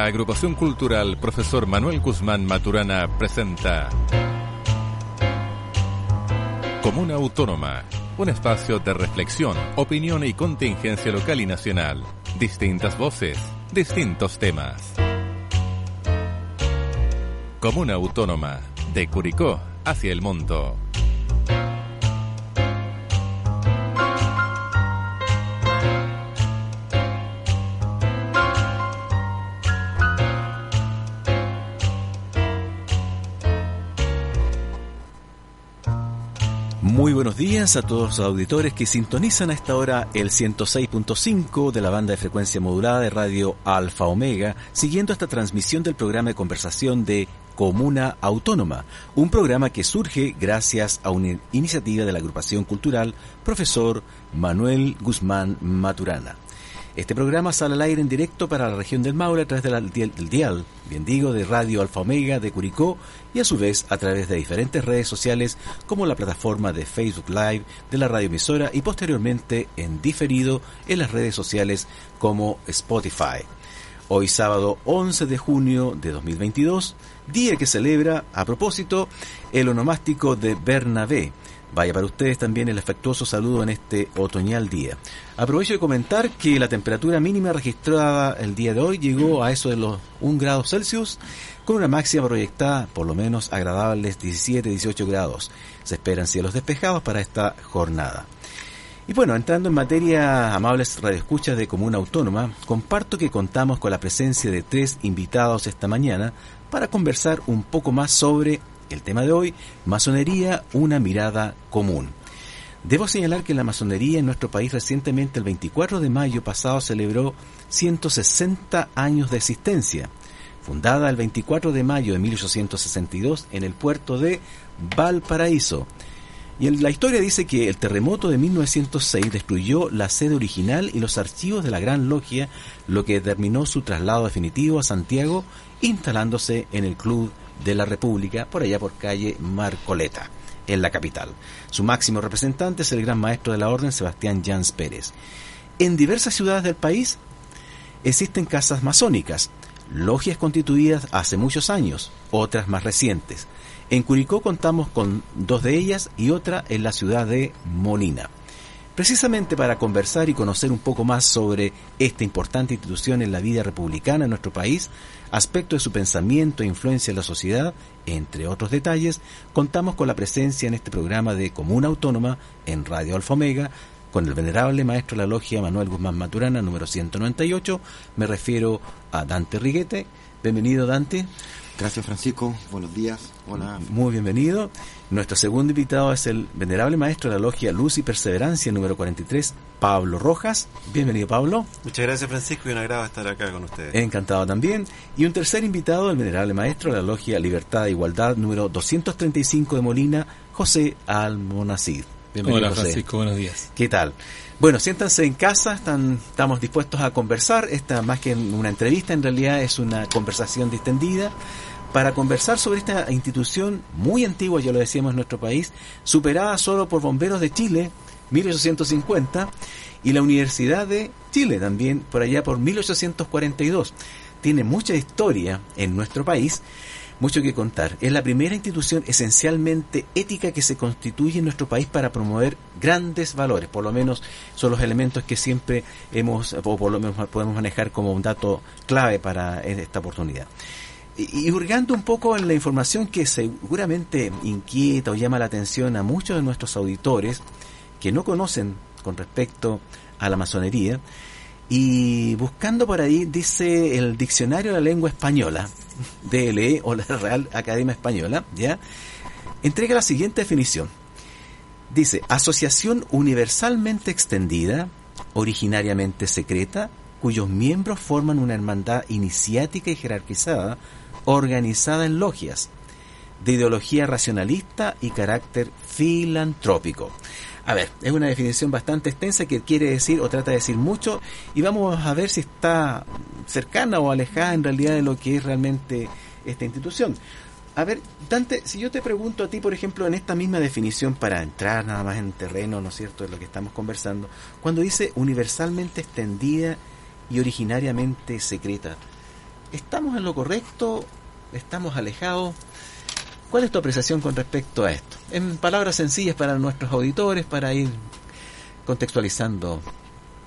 La agrupación cultural Profesor Manuel Guzmán Maturana presenta Comuna Autónoma, un espacio de reflexión, opinión y contingencia local y nacional. Distintas voces, distintos temas. Comuna Autónoma, de Curicó hacia el mundo. Muy buenos días a todos los auditores que sintonizan a esta hora el 106.5 de la banda de frecuencia modulada de radio Alfa Omega, siguiendo esta transmisión del programa de conversación de Comuna Autónoma, un programa que surge gracias a una iniciativa de la agrupación cultural Profesor Manuel Guzmán Maturana. Este programa sale al aire en directo para la región del Maule a través del, del dial, bien digo, de Radio Alfa Omega de Curicó y a su vez a través de diferentes redes sociales como la plataforma de Facebook Live de la radioemisora y posteriormente en diferido en las redes sociales como Spotify. Hoy sábado 11 de junio de 2022, día que celebra, a propósito, el onomástico de Bernabé, Vaya para ustedes también el afectuoso saludo en este otoñal día. Aprovecho de comentar que la temperatura mínima registrada el día de hoy llegó a eso de los 1 grado Celsius, con una máxima proyectada por lo menos agradables 17-18 grados. Se esperan cielos despejados para esta jornada. Y bueno, entrando en materia, amables radioescuchas de Comuna Autónoma, comparto que contamos con la presencia de tres invitados esta mañana para conversar un poco más sobre el tema de hoy, masonería, una mirada común. Debo señalar que la masonería en nuestro país recientemente, el 24 de mayo pasado, celebró 160 años de existencia. Fundada el 24 de mayo de 1862 en el puerto de Valparaíso. Y la historia dice que el terremoto de 1906 destruyó la sede original y los archivos de la Gran Logia, lo que determinó su traslado definitivo a Santiago, instalándose en el Club de la República, por allá por calle Marcoleta, en la capital. Su máximo representante es el gran maestro de la orden, Sebastián Jans Pérez. En diversas ciudades del país existen casas masónicas, logias constituidas hace muchos años, otras más recientes. En Curicó contamos con dos de ellas y otra en la ciudad de Molina. Precisamente para conversar y conocer un poco más sobre esta importante institución en la vida republicana en nuestro país, aspecto de su pensamiento e influencia en la sociedad, entre otros detalles, contamos con la presencia en este programa de Comuna Autónoma en Radio Alfa Omega con el venerable maestro de la logia Manuel Guzmán Maturana, número 198. Me refiero a Dante Riguete. Bienvenido, Dante. Gracias, Francisco. Buenos días. Hola. Muy bienvenido. Nuestro segundo invitado es el venerable maestro de la logia Luz y Perseverancia, número 43, Pablo Rojas. Bienvenido, Pablo. Muchas gracias, Francisco, y un agrado estar acá con ustedes. Encantado también. Y un tercer invitado, el venerable maestro de la logia Libertad e Igualdad, número 235 de Molina, José Almonacid. Bienvenido, Hola, Francisco. Buenos días. ¿Qué tal? Bueno, siéntanse en casa, están, estamos dispuestos a conversar. Esta, más que una entrevista, en realidad es una conversación distendida para conversar sobre esta institución muy antigua, ya lo decíamos en nuestro país, superada solo por bomberos de Chile, 1850, y la Universidad de Chile también, por allá por 1842. Tiene mucha historia en nuestro país, mucho que contar. Es la primera institución esencialmente ética que se constituye en nuestro país para promover grandes valores, por lo menos son los elementos que siempre hemos, o por lo menos podemos manejar como un dato clave para esta oportunidad. Y hurgando un poco en la información que seguramente inquieta o llama la atención a muchos de nuestros auditores que no conocen con respecto a la masonería, y buscando por ahí, dice el Diccionario de la Lengua Española, DLE o la Real Academia Española, ¿ya? Entrega la siguiente definición. Dice, asociación universalmente extendida, originariamente secreta, cuyos miembros forman una hermandad iniciática y jerarquizada, organizada en logias, de ideología racionalista y carácter filantrópico. A ver, es una definición bastante extensa que quiere decir o trata de decir mucho y vamos a ver si está cercana o alejada en realidad de lo que es realmente esta institución. A ver, Dante, si yo te pregunto a ti, por ejemplo, en esta misma definición para entrar nada más en terreno, ¿no es cierto?, de lo que estamos conversando, cuando dice universalmente extendida y originariamente secreta, ¿estamos en lo correcto? ¿Estamos alejados? ¿Cuál es tu apreciación con respecto a esto? En palabras sencillas para nuestros auditores, para ir contextualizando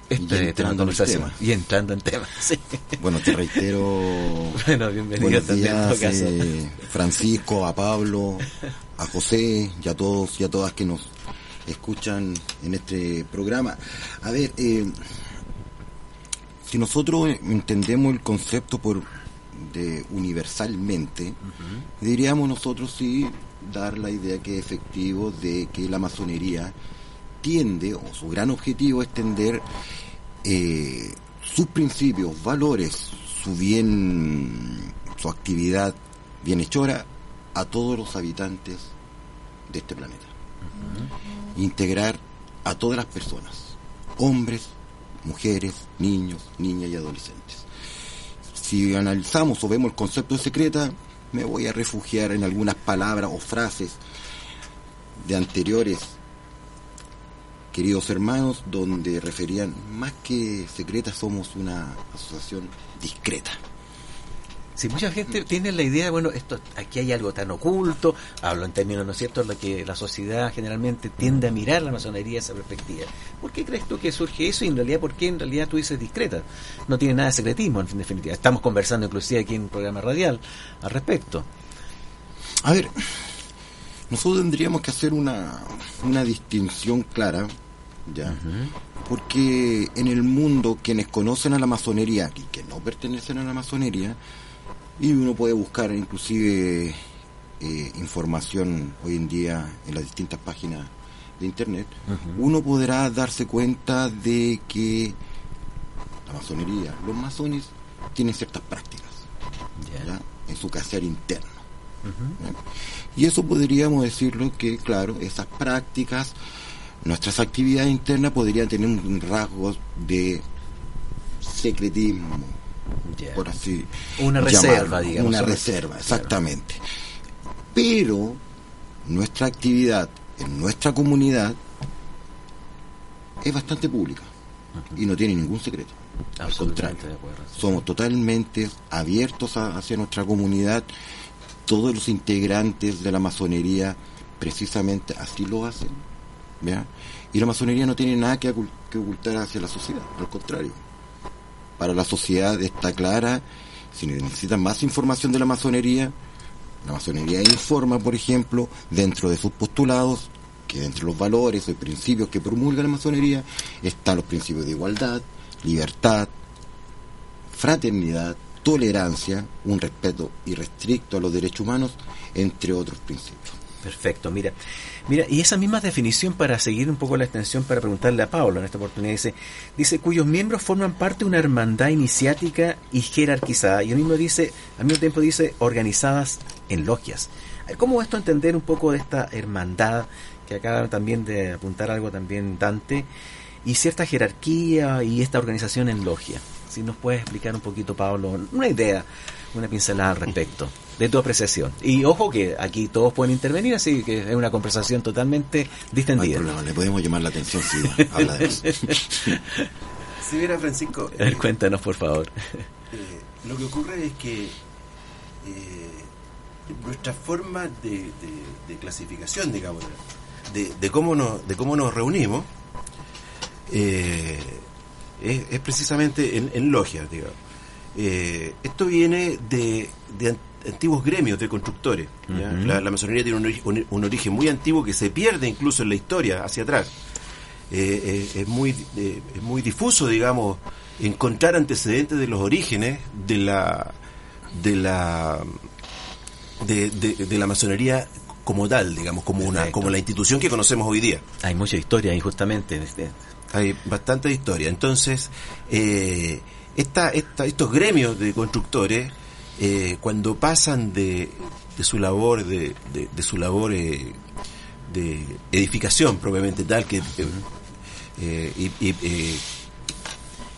este y tema conversación y entrando en temas. Bueno, te reitero. bueno, bienvenido también. Eh, Francisco, a Pablo, a José y a todos y a todas que nos escuchan en este programa. A ver, eh, si nosotros entendemos el concepto por de universalmente, diríamos nosotros sí dar la idea que es efectivo de que la masonería tiende, o su gran objetivo es tender eh, sus principios, valores, su bien, su actividad bienhechora a todos los habitantes de este planeta. Integrar a todas las personas, hombres, mujeres, niños, niñas y adolescentes. Si analizamos o vemos el concepto de secreta, me voy a refugiar en algunas palabras o frases de anteriores queridos hermanos, donde referían, más que secreta, somos una asociación discreta. Si mucha gente tiene la idea, bueno, esto aquí hay algo tan oculto, hablo en términos, ¿no es cierto?, lo que la sociedad generalmente tiende a mirar la masonería esa perspectiva. ¿Por qué crees tú que surge eso y en realidad por qué en realidad tú dices discreta? No tiene nada de secretismo, en definitiva. Estamos conversando inclusive aquí en un programa radial al respecto. A ver, nosotros tendríamos que hacer una, una distinción clara ¿ya? Porque en el mundo quienes conocen a la masonería y que no pertenecen a la masonería, y uno puede buscar inclusive eh, información hoy en día en las distintas páginas de internet, uno podrá darse cuenta de que la masonería, los masones tienen ciertas prácticas en su quehacer interno. Y eso podríamos decirlo que, claro, esas prácticas nuestras actividades internas podrían tener un rasgo de secretismo, por así Una reserva, digamos. Una reserva, exactamente. Pero nuestra actividad en nuestra comunidad es bastante pública y no tiene ningún secreto. Al contrario, somos totalmente abiertos hacia nuestra comunidad. Todos los integrantes de la masonería precisamente así lo hacen y la masonería no tiene nada que, ocultar hacia la sociedad, al contrario. Para la sociedad está clara, si necesitan más información de la masonería, la masonería informa, por ejemplo, dentro de sus postulados, que dentro de los valores y principios que promulga la masonería están los principios de igualdad, libertad, fraternidad, tolerancia, un respeto irrestricto a los derechos humanos, entre otros principios. Perfecto, mira. Mira, y esa misma definición para seguir un poco la extensión para preguntarle a Pablo en esta oportunidad dice, dice cuyos miembros forman parte de una hermandad iniciática y jerarquizada. Y el mismo dice, al mismo tiempo dice organizadas en logias. ¿Cómo esto entender un poco de esta hermandad que acaba también de apuntar algo también Dante y cierta jerarquía y esta organización en logia? Si nos puedes explicar un poquito, Pablo, una idea, una pincelada al respecto de tu apreciación. Y ojo que aquí todos pueden intervenir, así que es una conversación totalmente distendida. No le podemos llamar la atención si habla de eso. Si viera Francisco... Eh, cuéntanos, por favor. Eh, lo que ocurre es que eh, nuestra forma de, clasificación, digamos, de, cómo nos, de cómo nos reunimos, es, precisamente en, logias, digamos. esto viene de, de antiguos gremios de constructores. la, masonería tiene un, origen muy antiguo que se pierde incluso en la historia hacia atrás. Eh, eh, es, muy, eh, es muy difuso, digamos, encontrar antecedentes de los orígenes de la de la de, la masonería como tal, digamos, como una como la institución que conocemos hoy día. Hay mucha historia ahí justamente. Hay bastante historia. Entonces, esta, esta, estos gremios de constructores eh, cuando pasan de, de, su labor de, de, su labor eh, de edificación propiamente tal que eh, y,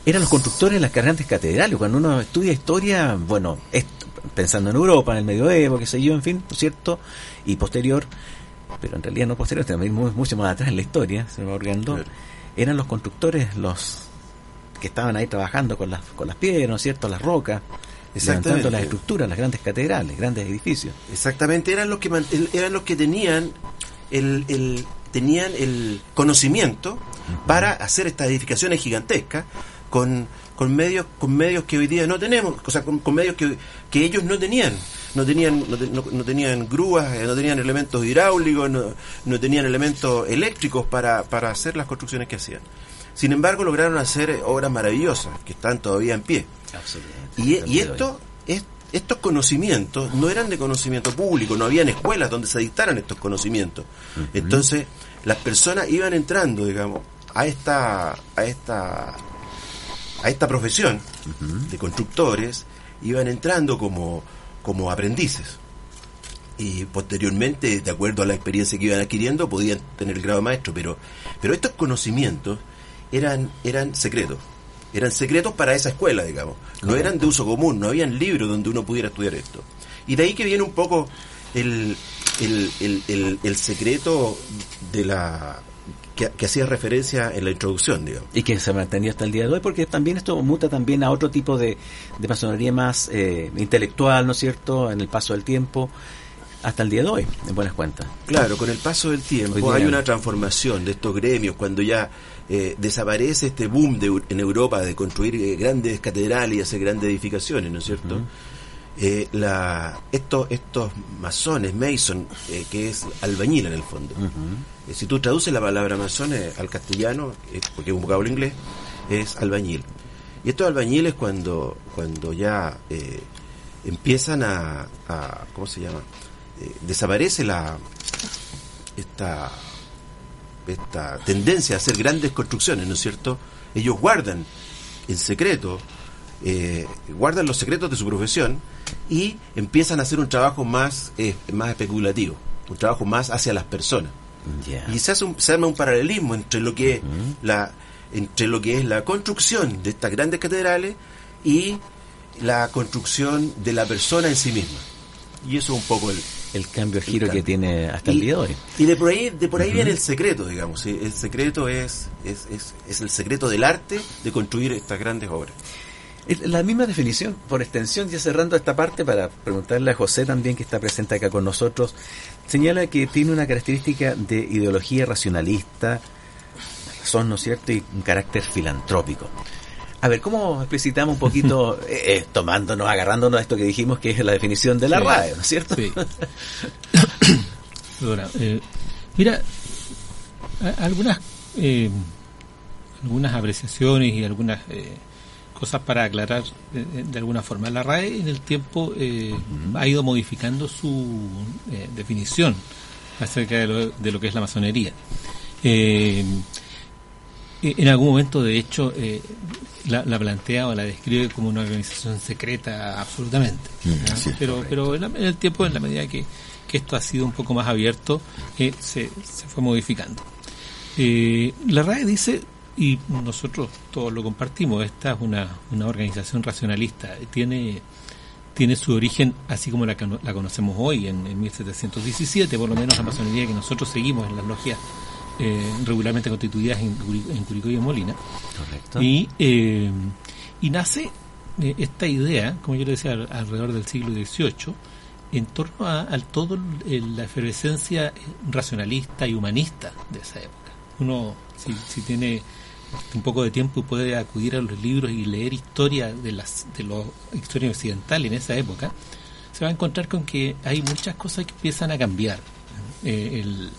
eran los constructores las grandes catedrales. Cuando uno estudia historia bueno pensando en Europa en el medioevo qué sé yo en fin cierto y posterior pero en realidad no posterior también mucho más atrás en la historia se va orgando eran los constructores los que estaban ahí trabajando con las con las piedras no es cierto las rocas levantando las estructuras, las grandes catedrales, grandes edificios. Exactamente, eran los que eran los que tenían el, el tenían el conocimiento para hacer estas edificaciones gigantescas con, con medios con medios que hoy día no tenemos, o sea, con, medios que, que ellos no tenían no tenían no, tenían grúas, eh, no tenían elementos hidráulicos, no, no tenían elementos eléctricos para, para hacer las construcciones que hacían. Sin embargo, lograron hacer obras maravillosas que están todavía en pie. Y, y esto, estos conocimientos no eran de conocimiento público, no habían escuelas donde se dictaran estos conocimientos. Entonces, las personas iban entrando, digamos, a esta, a esta, a esta profesión de constructores, iban entrando como, como aprendices. Y posteriormente, de acuerdo a la experiencia que iban adquiriendo, podían tener el grado de maestro, pero, pero estos conocimientos eran, eran secretos eran secretos para esa escuela, digamos. No eran de uso común, no habían libros donde uno pudiera estudiar esto. Y de ahí que viene un poco el, el, secreto de la que, hacía referencia en la introducción, digamos. Y que se mantenía hasta el día de hoy, porque también esto muta también a otro tipo de, de masonería más eh, intelectual, ¿no es cierto?, en el paso del tiempo, hasta el día de hoy, en buenas cuentas. Claro, con el paso del tiempo hay una transformación de estos gremios, cuando ya eh, desaparece este boom de, en Europa de construir eh, grandes catedrales y hacer grandes edificaciones, ¿no es cierto? Eh, la, estos, estos masones, mason, que es albañil en el fondo. si tú traduces la palabra masón al castellano, porque es un vocablo inglés, es albañil. Y estos albañiles cuando, cuando ya empiezan a, a, ¿cómo se llama? desaparece la esta esta tendencia a hacer grandes construcciones, ¿no es cierto? Ellos guardan en secreto, eh, guardan los secretos de su profesión y empiezan a hacer un trabajo más, eh, más especulativo, un trabajo más hacia las personas. Y se, hace un, se arma un paralelismo entre lo que la entre lo que es la construcción de estas grandes catedrales y la construcción de la persona en sí misma. Y eso es un poco el, el cambio de giro que tiene hasta el día de hoy. Y de por ahí, de por ahí viene el secreto, digamos. El secreto es, es, es, el secreto del arte de construir estas grandes obras. La misma definición, por extensión, ya cerrando esta parte para preguntarle a José también que está presente acá con nosotros, señala que tiene una característica de ideología racionalista, son, ¿no es cierto?, y un carácter filantrópico. A ver, ¿cómo explicitamos un poquito, eh, eh, tomándonos, agarrándonos a esto que dijimos que es la definición de la RAE, ¿no es cierto? Sí. Eh, mira, algunas, algunas apreciaciones y algunas cosas para aclarar de, alguna forma. La RAE en el tiempo ha ido modificando su definición acerca de lo, de lo, que es la masonería. en algún momento, de hecho, la, plantea o la describe como una organización secreta absolutamente. Pero pero en, el tiempo, en la medida que, esto ha sido un poco más abierto, eh, se, se, fue modificando. Eh, la RAE dice, y nosotros todos lo compartimos, esta es una, una organización racionalista, tiene tiene su origen así como la, la conocemos hoy, en, en 1717, por lo menos la masonería que nosotros seguimos en las logias eh, regularmente constituidas en, en Curicó y en Molina. Y, eh, y nace eh, esta idea, como yo le decía, alrededor del siglo XVIII, en torno a, todo la efervescencia racionalista y humanista de esa época. Uno, si, si tiene un poco de tiempo puede acudir a los libros y leer historia de las de la historia occidental en esa época, se va a encontrar con que hay muchas cosas que empiezan a cambiar. el,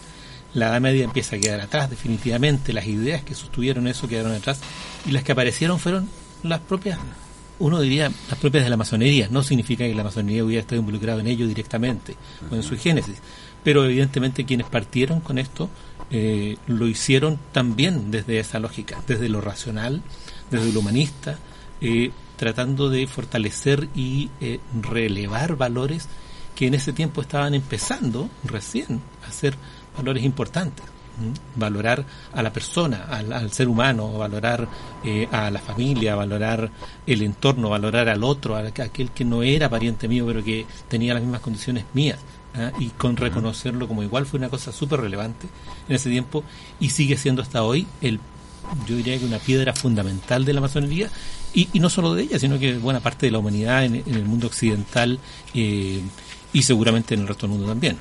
la Edad Media empieza a quedar atrás definitivamente, las ideas que sostuvieron eso quedaron atrás y las que aparecieron fueron las propias, uno diría las propias de la masonería, no significa que la masonería hubiera estado involucrado en ello directamente o en su génesis, pero evidentemente quienes partieron con esto eh, lo hicieron también desde esa lógica, desde lo racional, desde lo humanista, eh, tratando de fortalecer y eh, relevar valores que en ese tiempo estaban empezando recién a ser valores importantes. Valorar a la persona, al, ser humano, valorar eh, a la familia, valorar el entorno, valorar al otro, a aquel que no era pariente mío, pero que tenía las mismas condiciones mías. ¿Ah? Y con reconocerlo como igual fue una cosa súper relevante en ese tiempo y sigue siendo hasta hoy el yo diría que una piedra fundamental de la masonería, y, y no solo de ella, sino que buena parte de la humanidad en, en el mundo occidental eh, y seguramente en el resto del mundo también.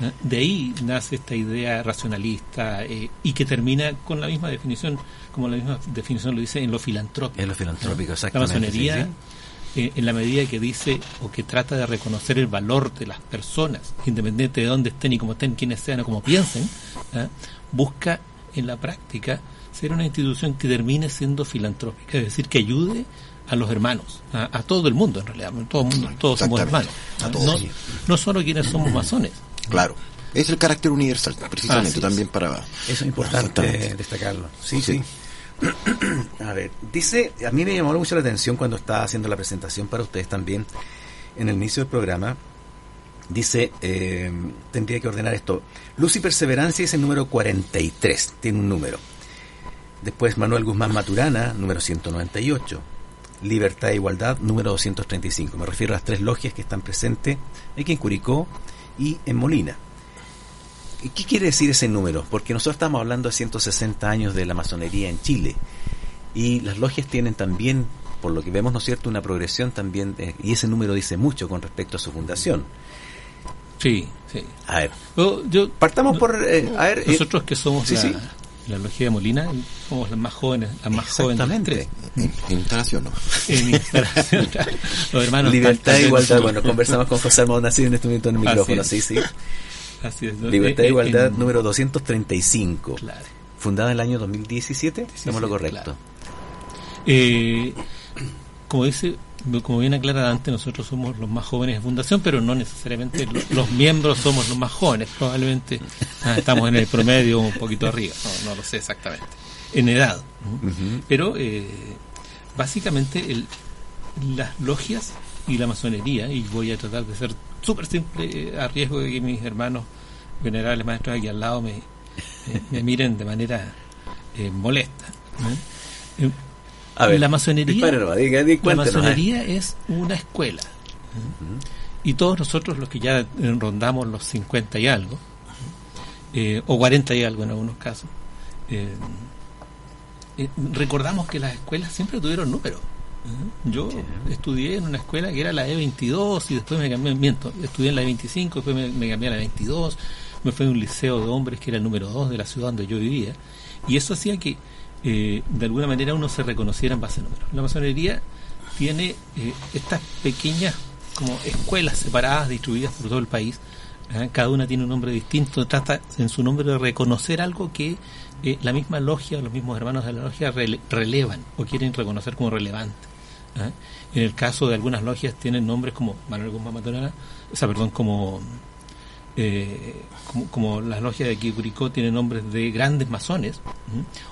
¿eh? De ahí nace esta idea racionalista eh, y que termina con la misma definición, como la misma definición lo dice, en lo filantrópico. En lo filantrópico, La exactamente. masonería, sí, eh, en la medida que dice o que trata de reconocer el valor de las personas, independiente de dónde estén y cómo estén, quiénes sean o cómo piensen, ¿ah? busca en la práctica ser una institución que termine siendo filantrópica, es decir, que ayude a los hermanos, a, a todo el mundo en realidad, todo el mundo, todos somos hermanos, A ¿ah? todos. no, no solo quienes somos masones. Claro. Es el carácter universal, precisamente, también para... Eso es importante destacarlo. Sí, sí. Sí. A ver, dice, a mí me llamó mucho la atención cuando estaba haciendo la presentación para ustedes también, en el inicio del programa, dice, eh, tendría que ordenar esto, Luz y Perseverancia es el número 43, tiene un número. Después Manuel Guzmán Maturana, número 198. Libertad e Igualdad, número 235. Me refiero a las tres logias que están presentes aquí en Curicó y en Molina. ¿Y ¿Qué quiere decir ese número? Porque nosotros estamos hablando de 160 años de la masonería en Chile y las logias tienen también, por lo que vemos, ¿no es cierto?, una progresión también, eh, y ese número dice mucho con respecto a su fundación. Sí, sí. A ver, Yo- yo- partamos por, eh, a ver, eh, nosotros que somos sí, la, sí. la logía de Molina, somos las más jóvenes, las más jóvenes exactamente. tres. En instalación, ¿no? en instalación. Los hermanos Libertad e igualdad. Bueno, conversamos con José Armando Nacido en este momento en el micrófono, sí, sí. Así es, ¿no? Libertad e igualdad en- número 235. Claro. Fundada en el año 2017, estamos lo correcto. claro. Eh, como dice, como bien aclara antes, nosotros somos los más jóvenes de fundación, pero no necesariamente lo- los miembros somos los más jóvenes. Probablemente ah, estamos en el promedio un poquito arriba, no, no lo sé exactamente. En edad. Pero eh, básicamente el- las logias y la masonería, y voy a tratar de ser súper simple, eh, a riesgo de que mis hermanos venerables maestros aquí al lado me, me- me miren de manera eh, molesta. Eh, A ver, la masonería, diga, la ¿eh? masonería es una escuela. Y todos nosotros, los que ya rondamos los 50 y algo, o 40 y algo en algunos casos, recordamos que las escuelas siempre tuvieron números. Yo estudié en una escuela que era la E22 y después me cambié, miento, estudié en la E25, después me, me cambié a la 22, me fui a un liceo de hombres que era el número 2 de la ciudad donde yo vivía y eso hacía que eh, de alguna manera uno se reconociera en base a números. La masonería tiene eh, estas pequeñas como escuelas separadas distribuidas por todo el país. ¿eh? Cada una tiene un nombre distinto, trata en su nombre de reconocer algo que eh, la misma logia o los mismos hermanos de la logia rele- relevan o quieren reconocer como relevante. ¿Eh? En el caso de algunas logias tienen nombres como Manuel Guzmán Maturana, o sea, perdón, como, eh, como, como las logias de aquí de Curicó tienen nombres de grandes masones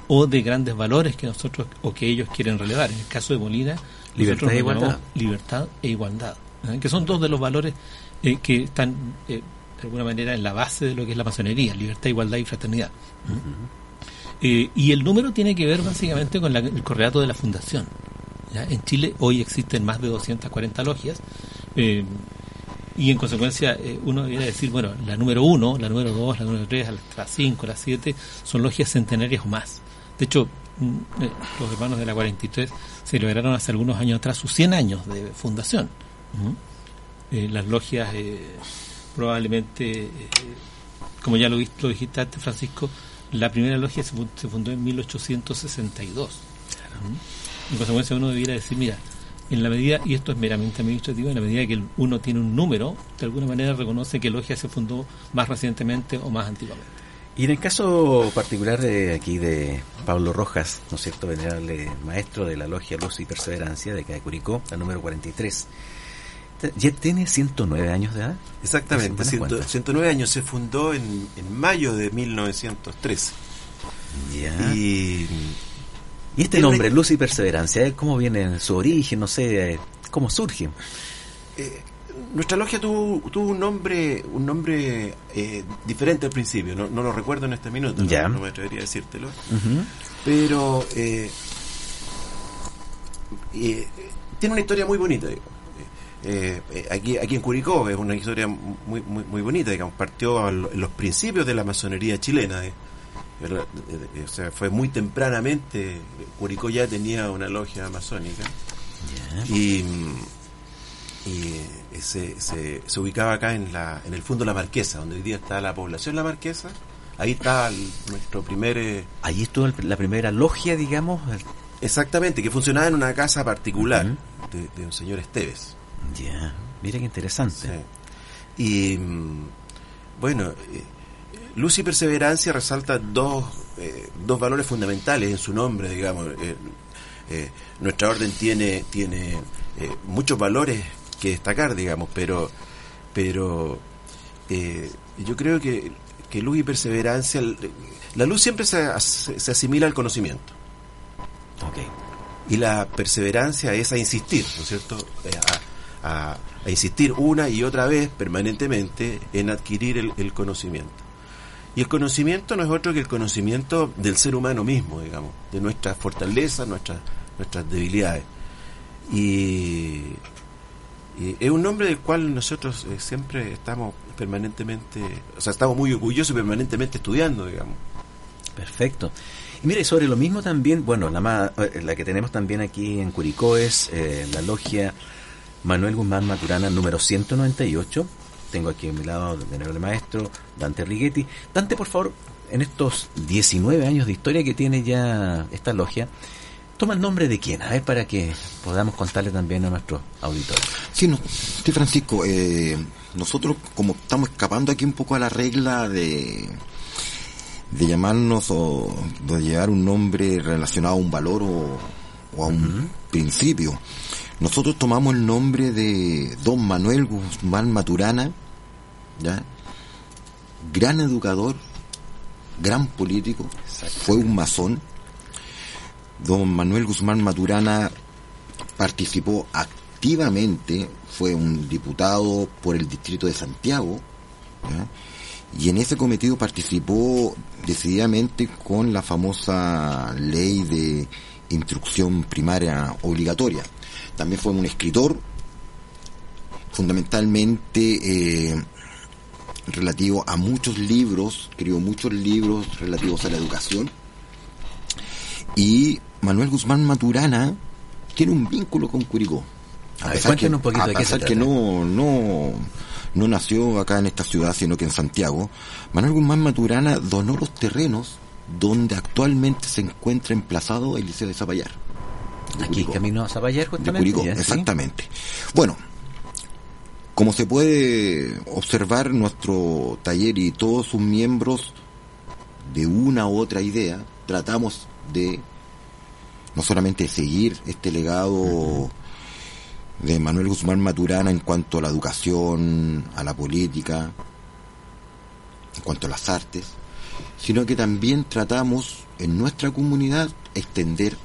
o de grandes valores que nosotros o que ellos quieren relevar. En el caso de Molina, Libertad e igualdad. llamamos libertad e igualdad, ¿eh? que son dos de los valores eh, que están eh, de alguna manera en la base de lo que es la masonería, libertad, igualdad y fraternidad. Eh, y el número tiene que ver básicamente con la- el correlato de la fundación. En Chile hoy existen más de 240 logias eh, y en consecuencia eh, uno debería decir, bueno, la número 1, la número 2, la número 3, la 5, la 7 son logias centenarias o más. De hecho, mm, eh, los hermanos de la 43 celebraron hace algunos años atrás sus 100 años de fundación. Eh, las logias probablemente, como ya lo, lo dijiste antes, Francisco, la primera logia se, fu- se fundó en 1862. ¿Mm? En consecuencia, uno debiera decir, mira, en la medida, y esto es meramente administrativo, en la medida que uno tiene un número, de alguna manera reconoce que logia se fundó más recientemente o más antiguamente. Y en el caso particular de aquí de Pablo Rojas, ¿no es cierto?, venerable maestro de la Logia Luz y Perseverancia de acá de Curicó, la número 43. ¿Ya tiene 109 años de edad? Exactamente, ciento- cuentas. 109 años, se fundó en, en mayo de 1913. Ya. Y, Y este nombre, Luz y Perseverancia, ¿eh? ¿cómo viene su origen? No sé, eh, ¿cómo surge? eh, nuestra logia tuvo, tuvo un nombre un nombre eh, diferente al principio, no, no lo recuerdo en este minuto, no- me atrevería a decírtelo, Ujú. pero eh, eh, tiene una historia muy bonita. digo. Eh, eh, aquí, aquí en Curicó es una historia muy, muy, muy bonita, digamos, partió a lo- en los principios de la masonería chilena. eh. O sea, fue muy tempranamente, Curicó ya tenía una logia masónica y, y se, se, se, ubicaba acá en, la, en el fondo La Marquesa, donde hoy día está la población La Marquesa. Ahí está nuestro primer... Eh, Allí estuvo la primera logia, digamos. Exactamente, que funcionaba en una casa particular de, un señor Esteves. Ya, mira qué interesante. Y mm, bueno, eh, Luz y Perseverancia resalta dos, eh, dos valores fundamentales en su nombre, digamos. Eh, nuestra orden tiene, tiene muchos valores que destacar, digamos, pero, pero yo creo que, que luz y perseverancia, la luz siempre se, se asimila al conocimiento. Y la perseverancia es a insistir, ¿no es cierto? a, a insistir una y otra vez permanentemente en adquirir el, conocimiento. Y el conocimiento no es otro que el conocimiento del ser humano mismo, digamos, de nuestras fortalezas, nuestras, nuestras debilidades. Y, es un nombre del cual nosotros eh, siempre estamos permanentemente, o sea, estamos muy orgullosos y permanentemente estudiando, digamos. Perfecto. Y mire, sobre lo mismo también, bueno, la, eh, la que tenemos también aquí en Curicó es eh, la logia Manuel Guzmán Maturana, número 198. Tengo aquí a mi lado el maestro Dante Righetti. Dante, por favor, en estos 19 años de historia que tiene ya esta logia, toma el nombre de quién, a ver, para que podamos contarle también a nuestros auditores. Sí, no, sí Francisco, eh, nosotros como estamos escapando aquí un poco a la regla de de llamarnos o de llevar un nombre relacionado a un valor o, a un principio. Nosotros tomamos el nombre de don Manuel Guzmán Maturana, ¿ya? gran educador, gran político, fue un masón. Don Manuel Guzmán Maturana participó activamente, fue un diputado por el distrito de Santiago, y en ese cometido participó decididamente con la famosa ley de instrucción primaria obligatoria también fue un escritor, fundamentalmente eh, relativo a muchos libros, escribió muchos libros relativos a la educación. Y Manuel Guzmán Maturana tiene un vínculo con Curicó. A, pesar que, un poquito de que no, no, no nació acá en esta ciudad, sino que en Santiago, Manuel Guzmán Maturana donó los terrenos donde actualmente se encuentra emplazado el Liceo de Zapallar. Aquí camino a Zapallar justamente. exactamente. Bueno, como se puede observar, nuestro taller y todos sus miembros, de una u otra idea, tratamos de no solamente seguir este legado de Manuel Guzmán Maturana en cuanto a la educación, a la política, en cuanto a las artes, sino que también tratamos en nuestra comunidad extender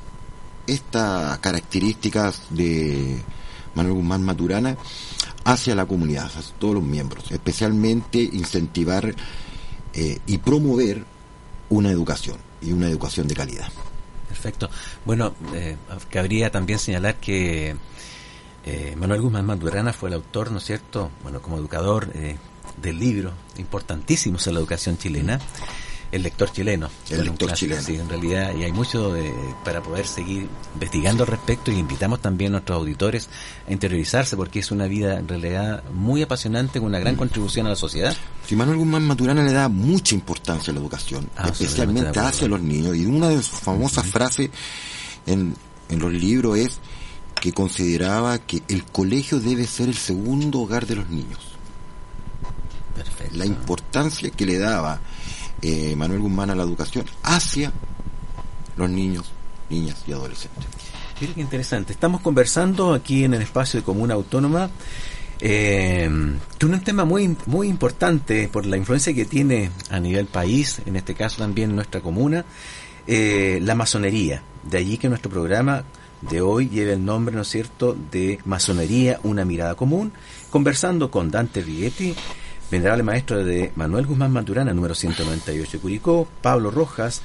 estas características de Manuel Guzmán Maturana hacia la comunidad, hacia todos los miembros, especialmente incentivar eh, y promover una educación y una educación de calidad. Perfecto. Bueno, eh, cabría también señalar que eh, Manuel Guzmán Maturana fue el autor, ¿no es cierto? Bueno, como educador eh, del libro importantísimo en la educación chilena el lector chileno. El lector chileno. Sí, en realidad, y hay mucho para poder seguir investigando al respecto y invitamos también a nuestros auditores a interiorizarse porque es una vida en realidad muy apasionante con una gran mm. contribución a la sociedad. Si Manuel Guzmán Maturana le da mucha importancia a la educación, ah, especialmente hacia los niños, y una de sus famosas frases en, en los libros es que consideraba que el colegio debe ser el segundo hogar de los niños. Perfecto. La importancia que le daba eh, Manuel Guzmán a la educación hacia los niños, niñas y adolescentes. Mira qué interesante. Estamos conversando aquí en el espacio de Comuna Autónoma eh, un tema muy, muy importante por la influencia que tiene a nivel país, en este caso también en nuestra comuna, eh, la masonería. De allí que nuestro programa de hoy lleva el nombre, ¿no es cierto?, de Masonería, una mirada común, conversando con Dante Righetti, venerable maestro de Manuel Guzmán Maturana, número 198 de Curicó, Pablo Rojas,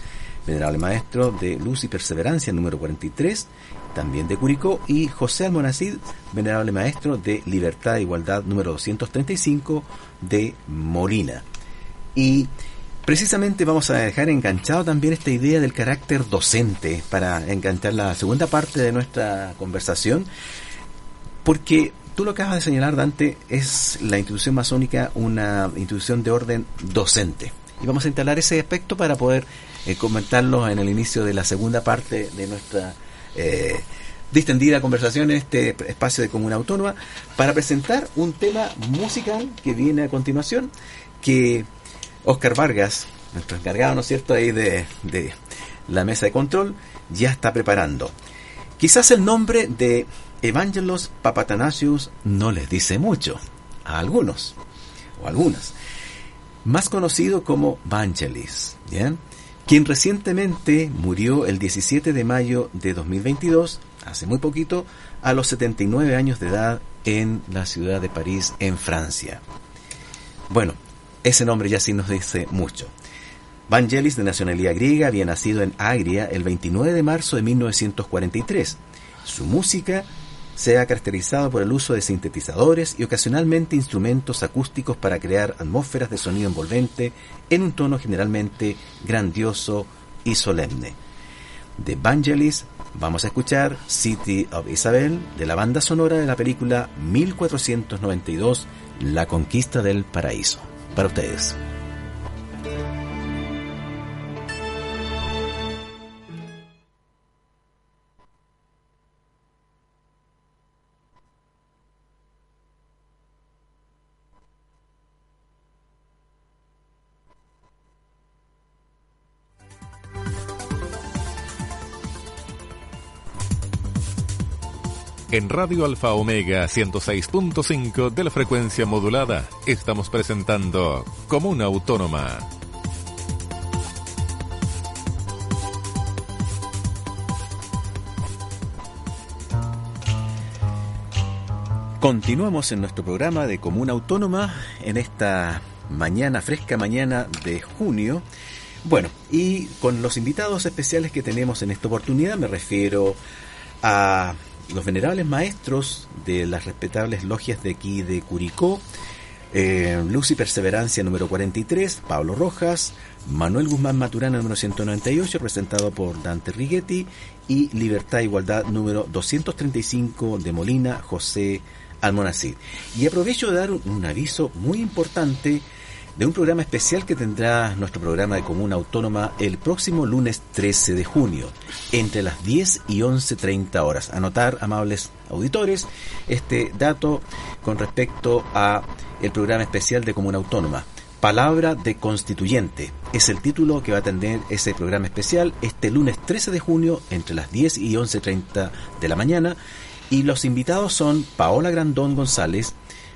venerable maestro de Luz y Perseverancia, número 43, también de Curicó, y José Almonacid, venerable maestro de Libertad e Igualdad, número 235 de Molina. Y precisamente vamos a dejar enganchado también esta idea del carácter docente para enganchar la segunda parte de nuestra conversación, porque tú lo acabas de señalar, Dante, es la institución masónica una institución de orden docente. Y vamos a instalar ese aspecto para poder eh, comentarlo en el inicio de la segunda parte de nuestra eh, distendida conversación en este espacio de Comuna Autónoma, para presentar un tema musical que viene a continuación, que Oscar Vargas, nuestro encargado, ¿no es cierto?, ahí de, de la mesa de control, ya está preparando. Quizás el nombre de Evangelos Papatanasius no les dice mucho, a algunos, o algunas. Más conocido como Vangelis, ¿bien? quien recientemente murió el 17 de mayo de 2022, hace muy poquito, a los 79 años de edad en la ciudad de París, en Francia. Bueno, ese nombre ya sí nos dice mucho. Vangelis, de nacionalidad griega, había nacido en Agria el 29 de marzo de 1943. Su música se ha caracterizado por el uso de sintetizadores y ocasionalmente instrumentos acústicos para crear atmósferas de sonido envolvente en un tono generalmente grandioso y solemne. De Vangelis vamos a escuchar City of Isabel de la banda sonora de la película 1492 La conquista del paraíso para ustedes. En Radio Alfa Omega 106.5 de la frecuencia modulada estamos presentando Comuna Autónoma. Continuamos en nuestro programa de Comuna Autónoma en esta mañana, fresca mañana de junio. Bueno, y con los invitados especiales que tenemos en esta oportunidad me refiero a los venerables maestros de las respetables logias de aquí de Curicó, eh, Luz y Perseverancia número 43, Pablo Rojas, Manuel Guzmán Maturana número 198, presentado por Dante Righetti, y Libertad e Igualdad número 235 de Molina, José Almonacid. Y aprovecho de dar un aviso muy importante de un programa especial que tendrá nuestro programa de Comuna Autónoma el próximo lunes 13 de junio, entre las 10 y 11.30 horas. Anotar, amables auditores, este dato con respecto a el programa especial de Comuna Autónoma. Palabra de Constituyente es el título que va a tener ese programa especial este lunes 13 de junio entre las 10 y 11.30 de la mañana. Y los invitados son Paola Grandón González,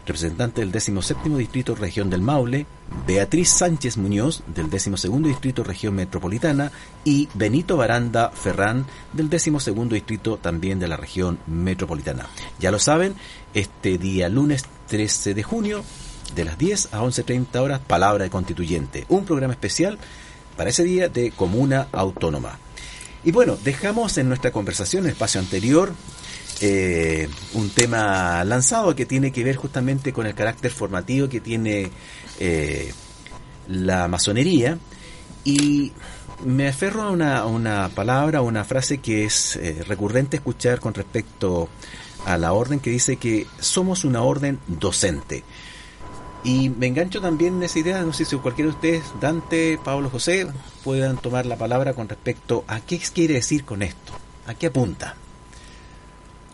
representante del 17 Distrito Región del Maule, Beatriz Sánchez Muñoz, del 12 Distrito Región Metropolitana, y Benito Baranda Ferrán, del 12 Distrito también de la Región Metropolitana. Ya lo saben, este día lunes 13 de junio, de las 10 a 11.30 horas, Palabra de Constituyente, un programa especial para ese día de Comuna Autónoma. Y bueno, dejamos en nuestra conversación, en el espacio anterior, eh, un tema lanzado que tiene que ver justamente con el carácter formativo que tiene eh, la masonería y me aferro a una, una palabra, una frase que es eh, recurrente escuchar con respecto a la orden que dice que somos una orden docente. Y me engancho también en esa idea, no sé si cualquiera de ustedes, Dante, Pablo, José, puedan tomar la palabra con respecto a qué quiere decir con esto, a qué apunta.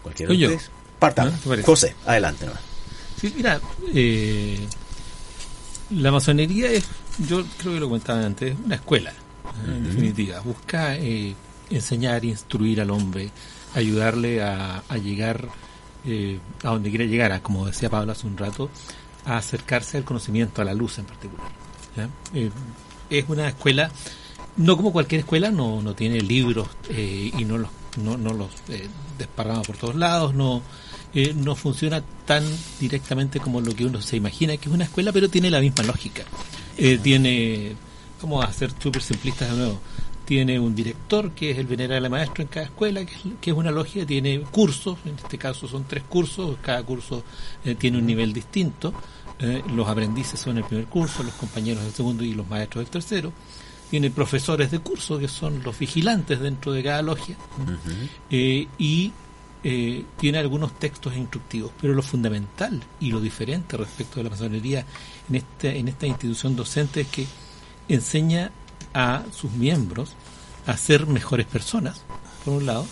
Cualquiera de ustedes. Parta. José, adelante. Sí, mira, eh, la masonería es, yo creo que lo comentaba antes, una escuela, en definitiva. Busca eh, enseñar, instruir al hombre, ayudarle a, llegar eh, a donde quiere llegar, a, como decía Pablo hace un rato, a acercarse al conocimiento, a la luz en particular. es una escuela, no como cualquier escuela, no, no tiene libros y no los no, no los eh, desparrama por todos lados, no, eh, no funciona tan directamente como lo que uno se imagina que es una escuela, pero tiene la misma lógica. Eh, tiene, como a ser súper simplistas de nuevo, tiene un director que es el venerable maestro en cada escuela, que es, que es una logia, tiene cursos, en este caso son tres cursos, cada curso eh, tiene un nivel distinto, eh, los aprendices son el primer curso, los compañeros del segundo y los maestros del tercero. Tiene profesores de curso que son los vigilantes dentro de cada logia. Eh, y eh, tiene algunos textos instructivos, pero lo fundamental y lo diferente respecto de la masonería en esta, en esta institución docente es que enseña a sus miembros a ser mejores personas, por un lado,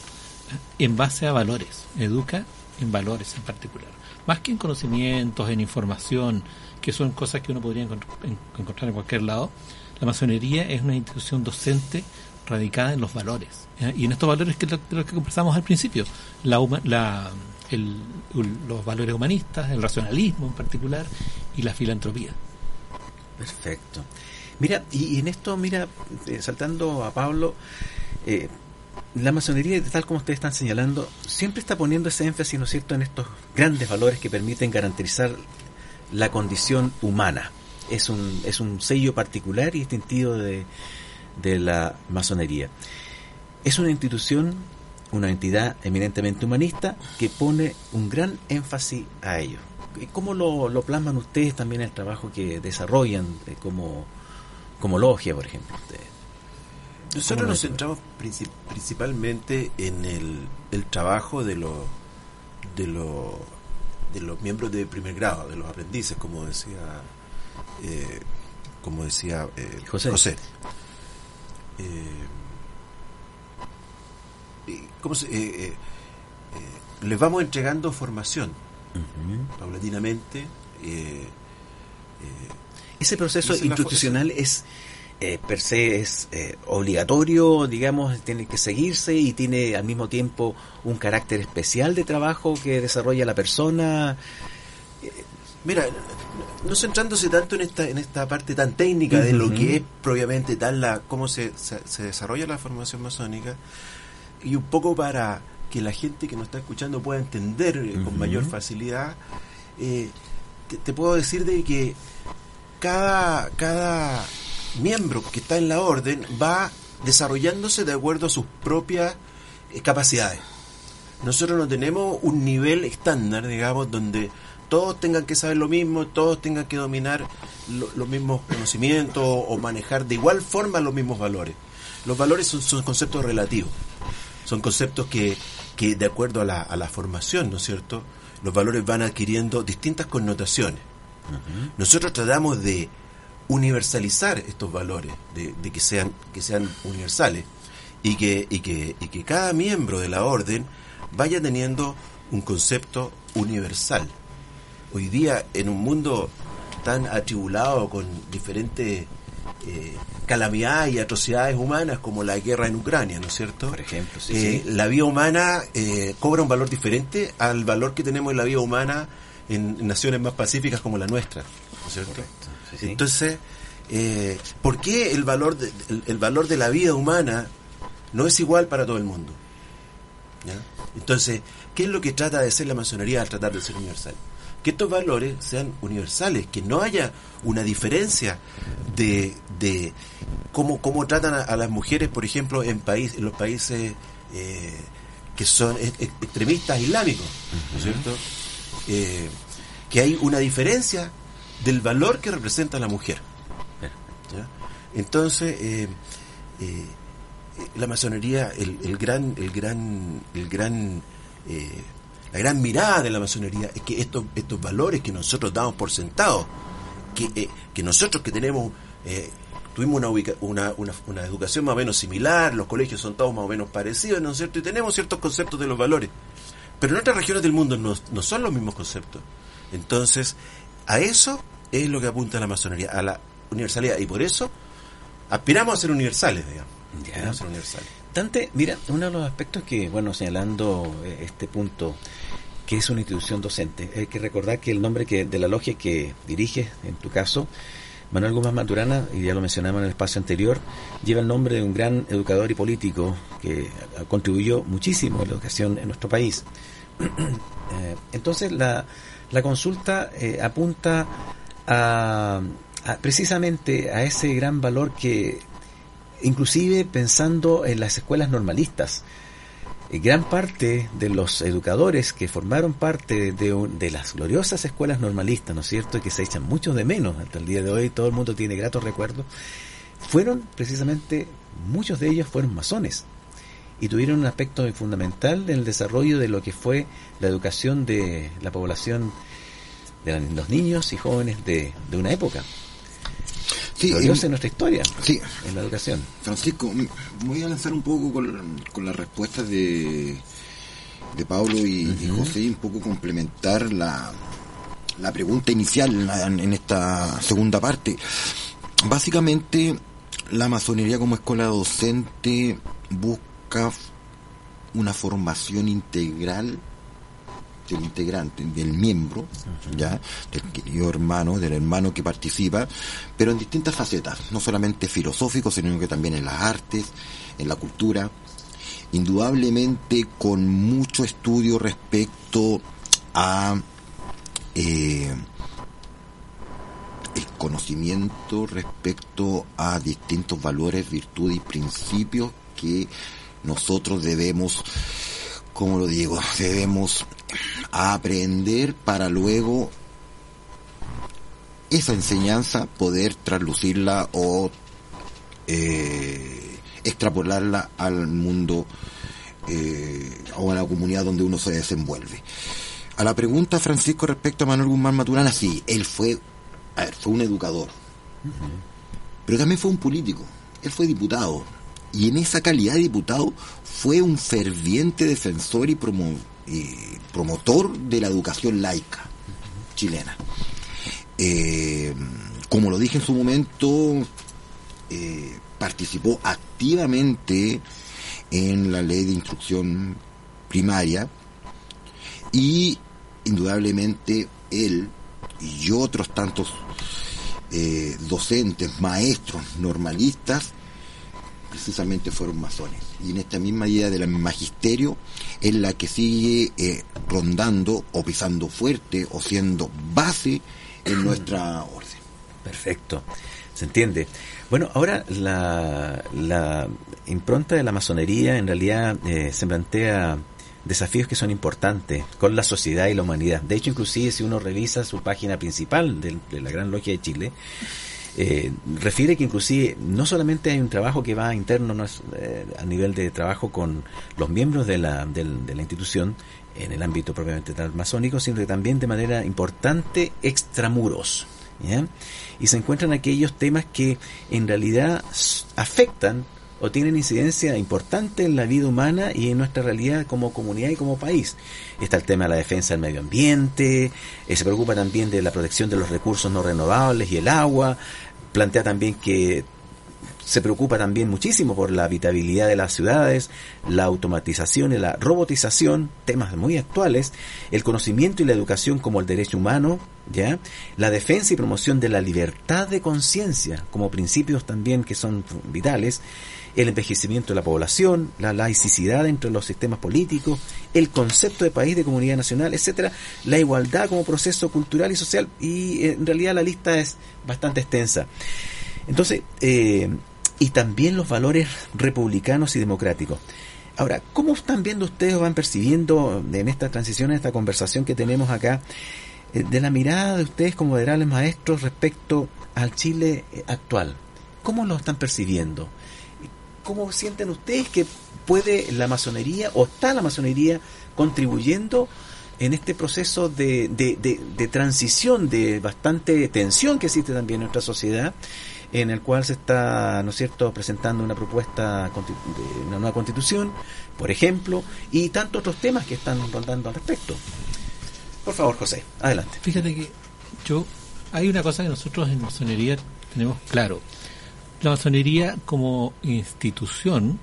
en base a valores, educa en valores en particular más que en conocimientos, en información, que son cosas que uno podría encontrar en cualquier lado, la masonería es una institución docente radicada en los valores. Y en estos valores que, de los que conversamos al principio, la, la, los valores humanistas, el racionalismo en particular y la filantropía. Perfecto. Mira, y, en esto, mira, eh, saltando a Pablo, eh, la masonería, tal como ustedes están señalando, siempre está poniendo ese énfasis, ¿no es cierto?, en estos grandes valores que permiten garantizar la condición humana. Es un, es un sello particular y distintivo de, de la masonería. Es una institución, una entidad eminentemente humanista que pone un gran énfasis a ello. ¿Cómo lo, lo plasman ustedes también el trabajo que desarrollan eh, como, como logia, por ejemplo? Ustedes? Nosotros nos centramos principalmente en el, trabajo de los de los de los miembros de primer grado, de los aprendices, como decía eh, como decía eh, José. Eh, les vamos entregando formación paulatinamente. Ese proceso institucional es eh, per se es eh, obligatorio, digamos, tiene que seguirse y tiene al mismo tiempo un carácter especial de trabajo que desarrolla la persona. Eh, mira, no centrándose tanto en esta en esta parte tan técnica de lo que es propiamente tal la cómo se, se, desarrolla la formación masónica y un poco para que la gente que nos está escuchando pueda entender con mayor facilidad, te, te, puedo decir de que cada cada miembro que está en la orden va desarrollándose de acuerdo a sus propias eh, capacidades. Nosotros no tenemos un nivel estándar, digamos, donde todos tengan que saber lo mismo, todos tengan que dominar los mismos conocimientos o manejar de igual forma los mismos valores. Los valores son, conceptos relativos, son conceptos que, que de acuerdo a la, a la formación, ¿no es cierto?, los valores van adquiriendo distintas connotaciones. Nosotros tratamos de universalizar estos valores, de, que sean que sean universales y que, y que, y que cada miembro de la orden vaya teniendo un concepto universal. Hoy día, en un mundo tan atribulado con diferentes eh, calamidades y atrocidades humanas como la guerra en Ucrania, ¿no es cierto? Por ejemplo, eh, la vida humana eh, cobra un valor diferente al valor que tenemos en la vida humana en, naciones más pacíficas como la nuestra, ¿no es cierto? Entonces, eh, ¿por qué el valor, de, el, valor de la vida humana no es igual para todo el mundo? Entonces, ¿qué es lo que trata de ser la masonería al tratar de ser universal? Que estos valores sean universales, que no haya una diferencia de, de cómo, cómo tratan a, las mujeres, por ejemplo, en, país, en los países eh, que son extremistas islámicos, ¿no es cierto? Eh, que hay una diferencia del valor que representa la mujer. Entonces, eh, la masonería, el, gran, el gran, el gran, la gran mirada de la masonería es que estos, estos valores que nosotros damos por sentado, que, que nosotros que tenemos, tuvimos una, una, una, una, educación más o menos similar, los colegios son todos más o menos parecidos, ¿no es cierto? Y tenemos ciertos conceptos de los valores. Pero en otras regiones del mundo no, no son los mismos conceptos. Entonces, a eso es lo que apunta la masonería, a la universalidad. Y por eso aspiramos a ser universales, digamos. ser universales. Mira, uno de los aspectos que, bueno, señalando eh, este punto, que es una institución docente, hay que recordar que el nombre que de la logia que diriges, en tu caso, Manuel Gómez Maturana, y ya lo mencionamos en el espacio anterior, lleva el nombre de un gran educador y político que contribuyó muchísimo a la educación en nuestro país. Eh, entonces, la, la consulta eh, apunta a, precisamente a ese gran valor que, inclusive pensando en las escuelas normalistas, eh, gran parte de los educadores que formaron parte de, de las gloriosas escuelas normalistas, ¿no es cierto?, que se echan muchos de menos hasta el día de hoy, todo el mundo tiene gratos recuerdos, fueron precisamente, muchos de ellos fueron masones y tuvieron un aspecto fundamental en el desarrollo de lo que fue la educación de la población de los niños y jóvenes de una época. Sí, en nuestra historia sí. en la educación. Francisco, voy a lanzar un poco con, con las respuestas de, de Pablo y, José, un poco complementar la, la pregunta inicial en, en esta segunda parte. Básicamente, la masonería como escuela docente busca una formación integral del integrante, del miembro, ya, del querido hermano, del hermano que participa, pero en distintas facetas, no solamente filosófico, sino que también en las artes, en la cultura, indudablemente con mucho estudio respecto a eh, el conocimiento respecto a distintos valores, virtudes y principios que nosotros debemos, como lo digo, debemos aprender para luego esa enseñanza poder traslucirla o eh, extrapolarla al mundo eh, o a la comunidad donde uno se desenvuelve. A la pregunta, Francisco, respecto a Manuel Guzmán Maturana, sí, él fue, fue un educador, pero también fue un político, él fue diputado, y en esa calidad de diputado fue un ferviente defensor y promotor promotor de la educación laica chilena. Eh, como lo dije en su momento, eh, participó activamente en la ley de instrucción primaria y indudablemente él y otros tantos eh, docentes, maestros, normalistas, precisamente fueron masones. Y en esta misma idea del magisterio es la que sigue eh, rondando o pisando fuerte o siendo base en nuestra orden. Perfecto, se entiende. Bueno, ahora la, la impronta de la masonería en realidad eh, se plantea desafíos que son importantes con la sociedad y la humanidad. De hecho, inclusive si uno revisa su página principal de la Gran Logia de Chile, eh, refiere que inclusive no solamente hay un trabajo que va interno no eh, a nivel de trabajo con los miembros de la, de, la institución en el ámbito propiamente tal masónico, sino que también de manera importante extramuros. Y se encuentran aquellos temas que en realidad afectan o tienen incidencia importante en la vida humana y en nuestra realidad como comunidad y como país. Está el tema de la defensa del medio ambiente, eh, se preocupa también de la protección de los recursos no renovables y el agua, plantea también que se preocupa también muchísimo por la habitabilidad de las ciudades, la automatización y la robotización, temas muy actuales, el conocimiento y la educación como el derecho humano, ¿ya? La defensa y promoción de la libertad de conciencia como principios también que son vitales, el envejecimiento de la población, la laicidad entre los sistemas políticos, el concepto de país, de comunidad nacional, etcétera, la igualdad como proceso cultural y social, y eh, en realidad la lista es bastante extensa. Entonces, eh, y también los valores republicanos y democráticos. Ahora, ¿cómo están viendo ustedes o van percibiendo en esta transición, en esta conversación que tenemos acá, eh, de la mirada de ustedes como generales maestros respecto al Chile actual? ¿Cómo lo están percibiendo? ¿Cómo sienten ustedes que puede la masonería o está la masonería contribuyendo en este proceso de, de, transición, de bastante tensión que existe también en nuestra sociedad, en el cual se está, ¿no es cierto?, presentando una propuesta de una nueva constitución, por ejemplo, y tantos otros temas que están rondando al respecto. Por favor, José, adelante. Fíjate que yo, hay una cosa que nosotros en masonería tenemos claro, la masonería como institución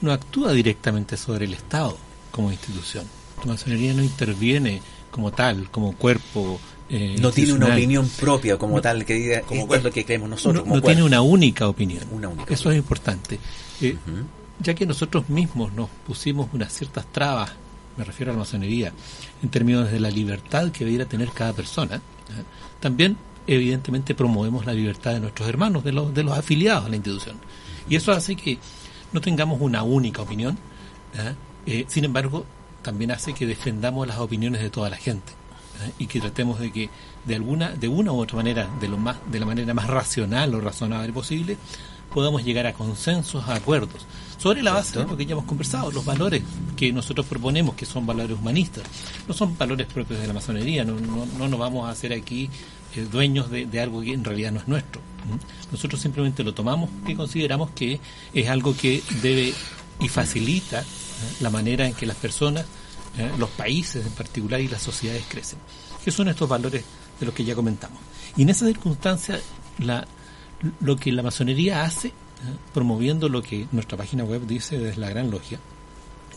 no actúa directamente sobre el Estado como institución. La masonería no interviene como tal, como cuerpo. Eh, no tiene una opinión propia como tal que diga como es lo que creemos nosotros. No, tiene una única opinión. Eso es importante. Eh, ya que nosotros mismos nos pusimos unas ciertas trabas, me refiero a la masonería, en términos de la libertad que debiera tener cada persona, ¿eh? también evidentemente promovemos la libertad de nuestros hermanos, de los, de los afiliados a la institución. Y eso hace que no tengamos una única opinión, ¿eh? Eh, sin embargo, también hace que defendamos las opiniones de toda la gente ¿eh? y que tratemos de que de alguna, de una u otra manera, de lo más, de la manera más racional o razonable posible, podamos llegar a consensos, a acuerdos, sobre la base de lo que ya hemos conversado, los valores que nosotros proponemos, que son valores humanistas, no son valores propios de la masonería, no, no, no nos vamos a hacer aquí eh, dueños de, algo que en realidad no es nuestro. Nosotros simplemente lo tomamos y consideramos que es algo que debe y facilita la manera en que las personas, los países en particular y las sociedades crecen. ¿Qué son estos valores de los que ya comentamos? Y en esa circunstancia, la, lo que la masonería hace, promoviendo lo que nuestra página web dice desde la Gran Logia,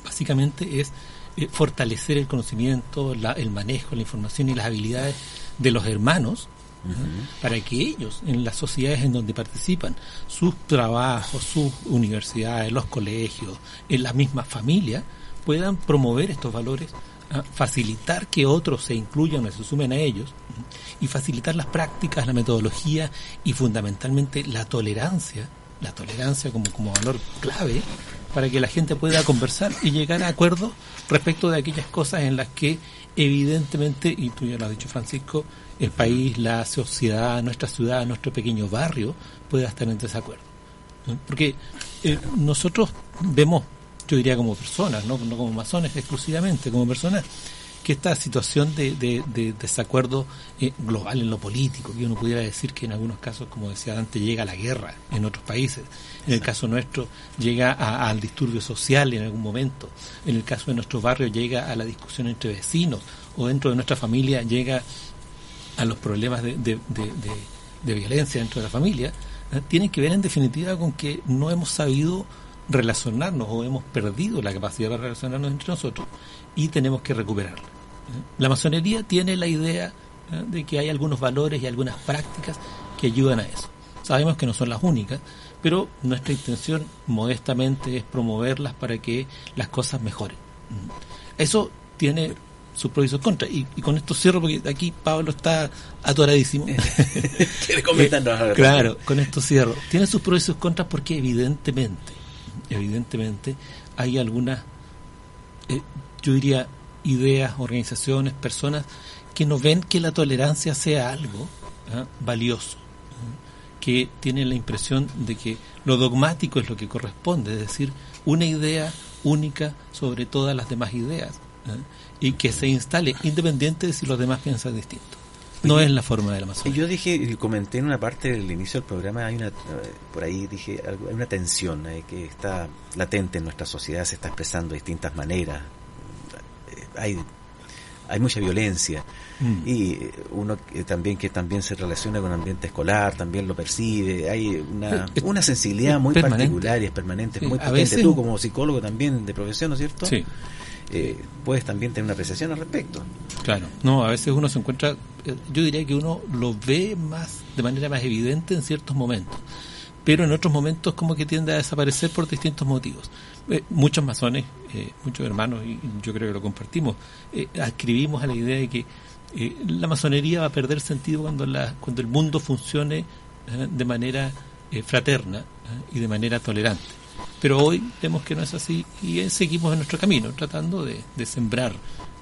básicamente es eh, fortalecer el conocimiento, la, el manejo, la información y las habilidades de los hermanos para que ellos, en las sociedades en donde participan, sus trabajos, sus universidades, los colegios, en la misma familia, puedan promover estos valores, ¿ah? facilitar que otros se incluyan o se sumen a ellos y facilitar las prácticas, la metodología y fundamentalmente la tolerancia, la tolerancia como, como valor clave para que la gente pueda conversar y llegar a acuerdos respecto de aquellas cosas en las que evidentemente, y tú ya lo has dicho Francisco, el país, la sociedad, nuestra ciudad, nuestro pequeño barrio pueda estar en desacuerdo. Porque eh, nosotros vemos, yo diría como personas, ¿no? no como masones exclusivamente, como personas, que esta situación de, de, de desacuerdo eh, global en lo político, que uno pudiera decir que en algunos casos, como decía antes, llega la guerra en otros países, en el caso nuestro llega a, al disturbio social en algún momento, en el caso de nuestro barrio llega a la discusión entre vecinos, o dentro de nuestra familia llega a los problemas de, violencia dentro de la familia, ¿eh? tienen que ver en definitiva con que no hemos sabido relacionarnos o hemos perdido la capacidad de relacionarnos entre nosotros y tenemos que recuperarla. ¿eh? La masonería tiene la idea ¿eh? de que hay algunos valores y algunas prácticas que ayudan a eso. Sabemos que no son las únicas, pero nuestra intención modestamente es promoverlas para que las cosas mejoren. Eso tiene sus pros y sus contras. Y, y, con esto cierro porque aquí Pablo está atoradísimo. ¿Quiere comentarnos eh, Claro, con esto cierro. Tiene sus pros y sus contras porque evidentemente, evidentemente hay algunas, eh, yo diría, ideas, organizaciones, personas que no ven que la tolerancia sea algo ¿eh? valioso que tienen la impresión de que lo dogmático es lo que corresponde, es decir, una idea única sobre todas las demás ideas ¿eh? y que se instale independiente de si los demás piensan distinto. No es la forma de la masonería. Yo dije, y comenté en una parte del inicio del programa, hay una, por ahí dije, hay una tensión eh, que está latente en nuestra sociedad, se está expresando de distintas maneras. Hay hay mucha violencia mm. y uno que también que también se relaciona con el ambiente escolar también lo percibe hay una, es, una sensibilidad muy permanente. particular y es permanente sí, muy potente veces, tú como psicólogo también de profesión ¿no es cierto? sí eh, puedes también tener una apreciación al respecto claro no a veces uno se encuentra yo diría que uno lo ve más de manera más evidente en ciertos momentos pero en otros momentos como que tiende a desaparecer por distintos motivos. Eh, muchos masones, eh, muchos hermanos, y yo creo que lo compartimos, eh, escribimos a la idea de que eh, la masonería va a perder sentido cuando, la, cuando el mundo funcione de manera fraterna y de manera tolerante. Pero hoy vemos que no es así y seguimos en nuestro camino, tratando de, de sembrar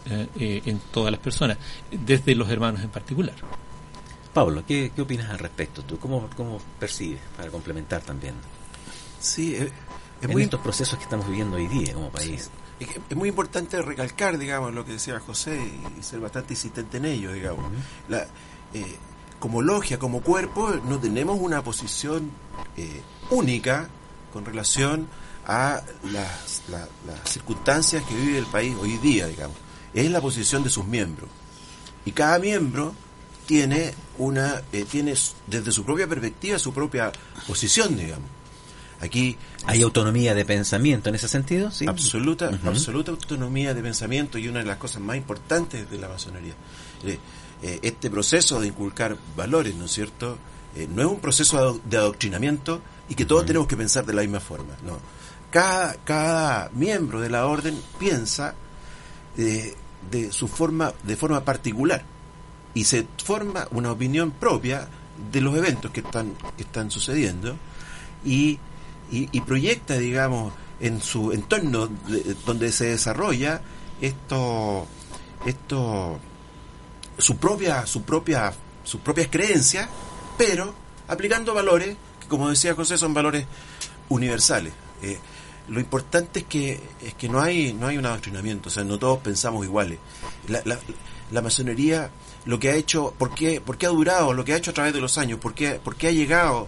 en todas las personas, desde los hermanos en particular. Pablo, ¿qué, ¿qué, opinas al respecto tú? ¿Cómo, cómo percibes para complementar también? Sí, es, en muy, estos procesos que estamos viviendo hoy día como país. Es, muy importante recalcar, digamos, lo que decía José y, ser bastante insistente en ello, digamos. La, eh, como logia, como cuerpo, no tenemos una posición eh, única con relación a las, la, las circunstancias que vive el país hoy día, digamos. Es la posición de sus miembros. Y cada miembro tiene una eh, tiene desde su propia perspectiva su propia posición digamos aquí hay autonomía de pensamiento en ese sentido sí absoluta uh -huh. absoluta autonomía de pensamiento y una de las cosas más importantes de la masonería eh, eh, este proceso de inculcar valores no es cierto eh, no es un proceso de adoctrinamiento y que todos uh -huh. tenemos que pensar de la misma forma no cada cada miembro de la orden piensa de, de su forma de forma particular y se forma una opinión propia de los eventos que están que están sucediendo y, y, proyecta digamos en su entorno donde se desarrolla esto, esto, su propia, su propia, sus propias creencias, pero aplicando valores que, como decía José, son valores universales. Eh, lo importante es que es que no hay no hay un adoctrinamiento, o sea, no todos pensamos iguales. La, la, la masonería lo que ha hecho, ¿por qué, por qué ha durado, lo que ha hecho a través de los años, por qué, por qué ha llegado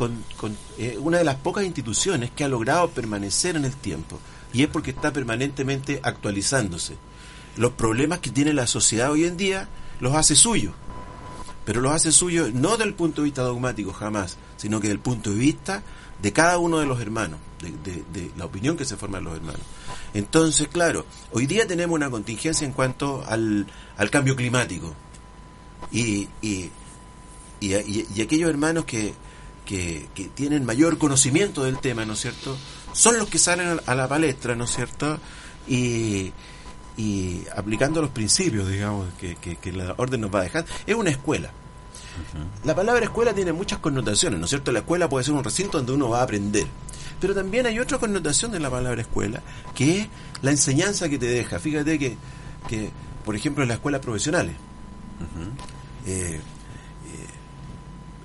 con, con eh, una de las pocas instituciones que ha logrado permanecer en el tiempo, y es porque está permanentemente actualizándose. Los problemas que tiene la sociedad hoy en día los hace suyos, pero los hace suyos no del punto de vista dogmático jamás, sino que del punto de vista de cada uno de los hermanos, de, la opinión que se forma en los hermanos. Entonces, claro, hoy día tenemos una contingencia en cuanto al, cambio climático. Y aquellos hermanos que, que, que, tienen mayor conocimiento del tema, ¿no es cierto? Son los que salen a la palestra, ¿no es cierto? Y, y aplicando los principios, digamos, que, que, que la orden nos va a dejar. Es una escuela. La palabra escuela tiene muchas connotaciones, ¿no es cierto? La escuela puede ser un recinto donde uno va a aprender. Pero también hay otra connotación de la palabra escuela, que es la enseñanza que te deja. Fíjate que, que por ejemplo, en las escuelas profesionales, eh,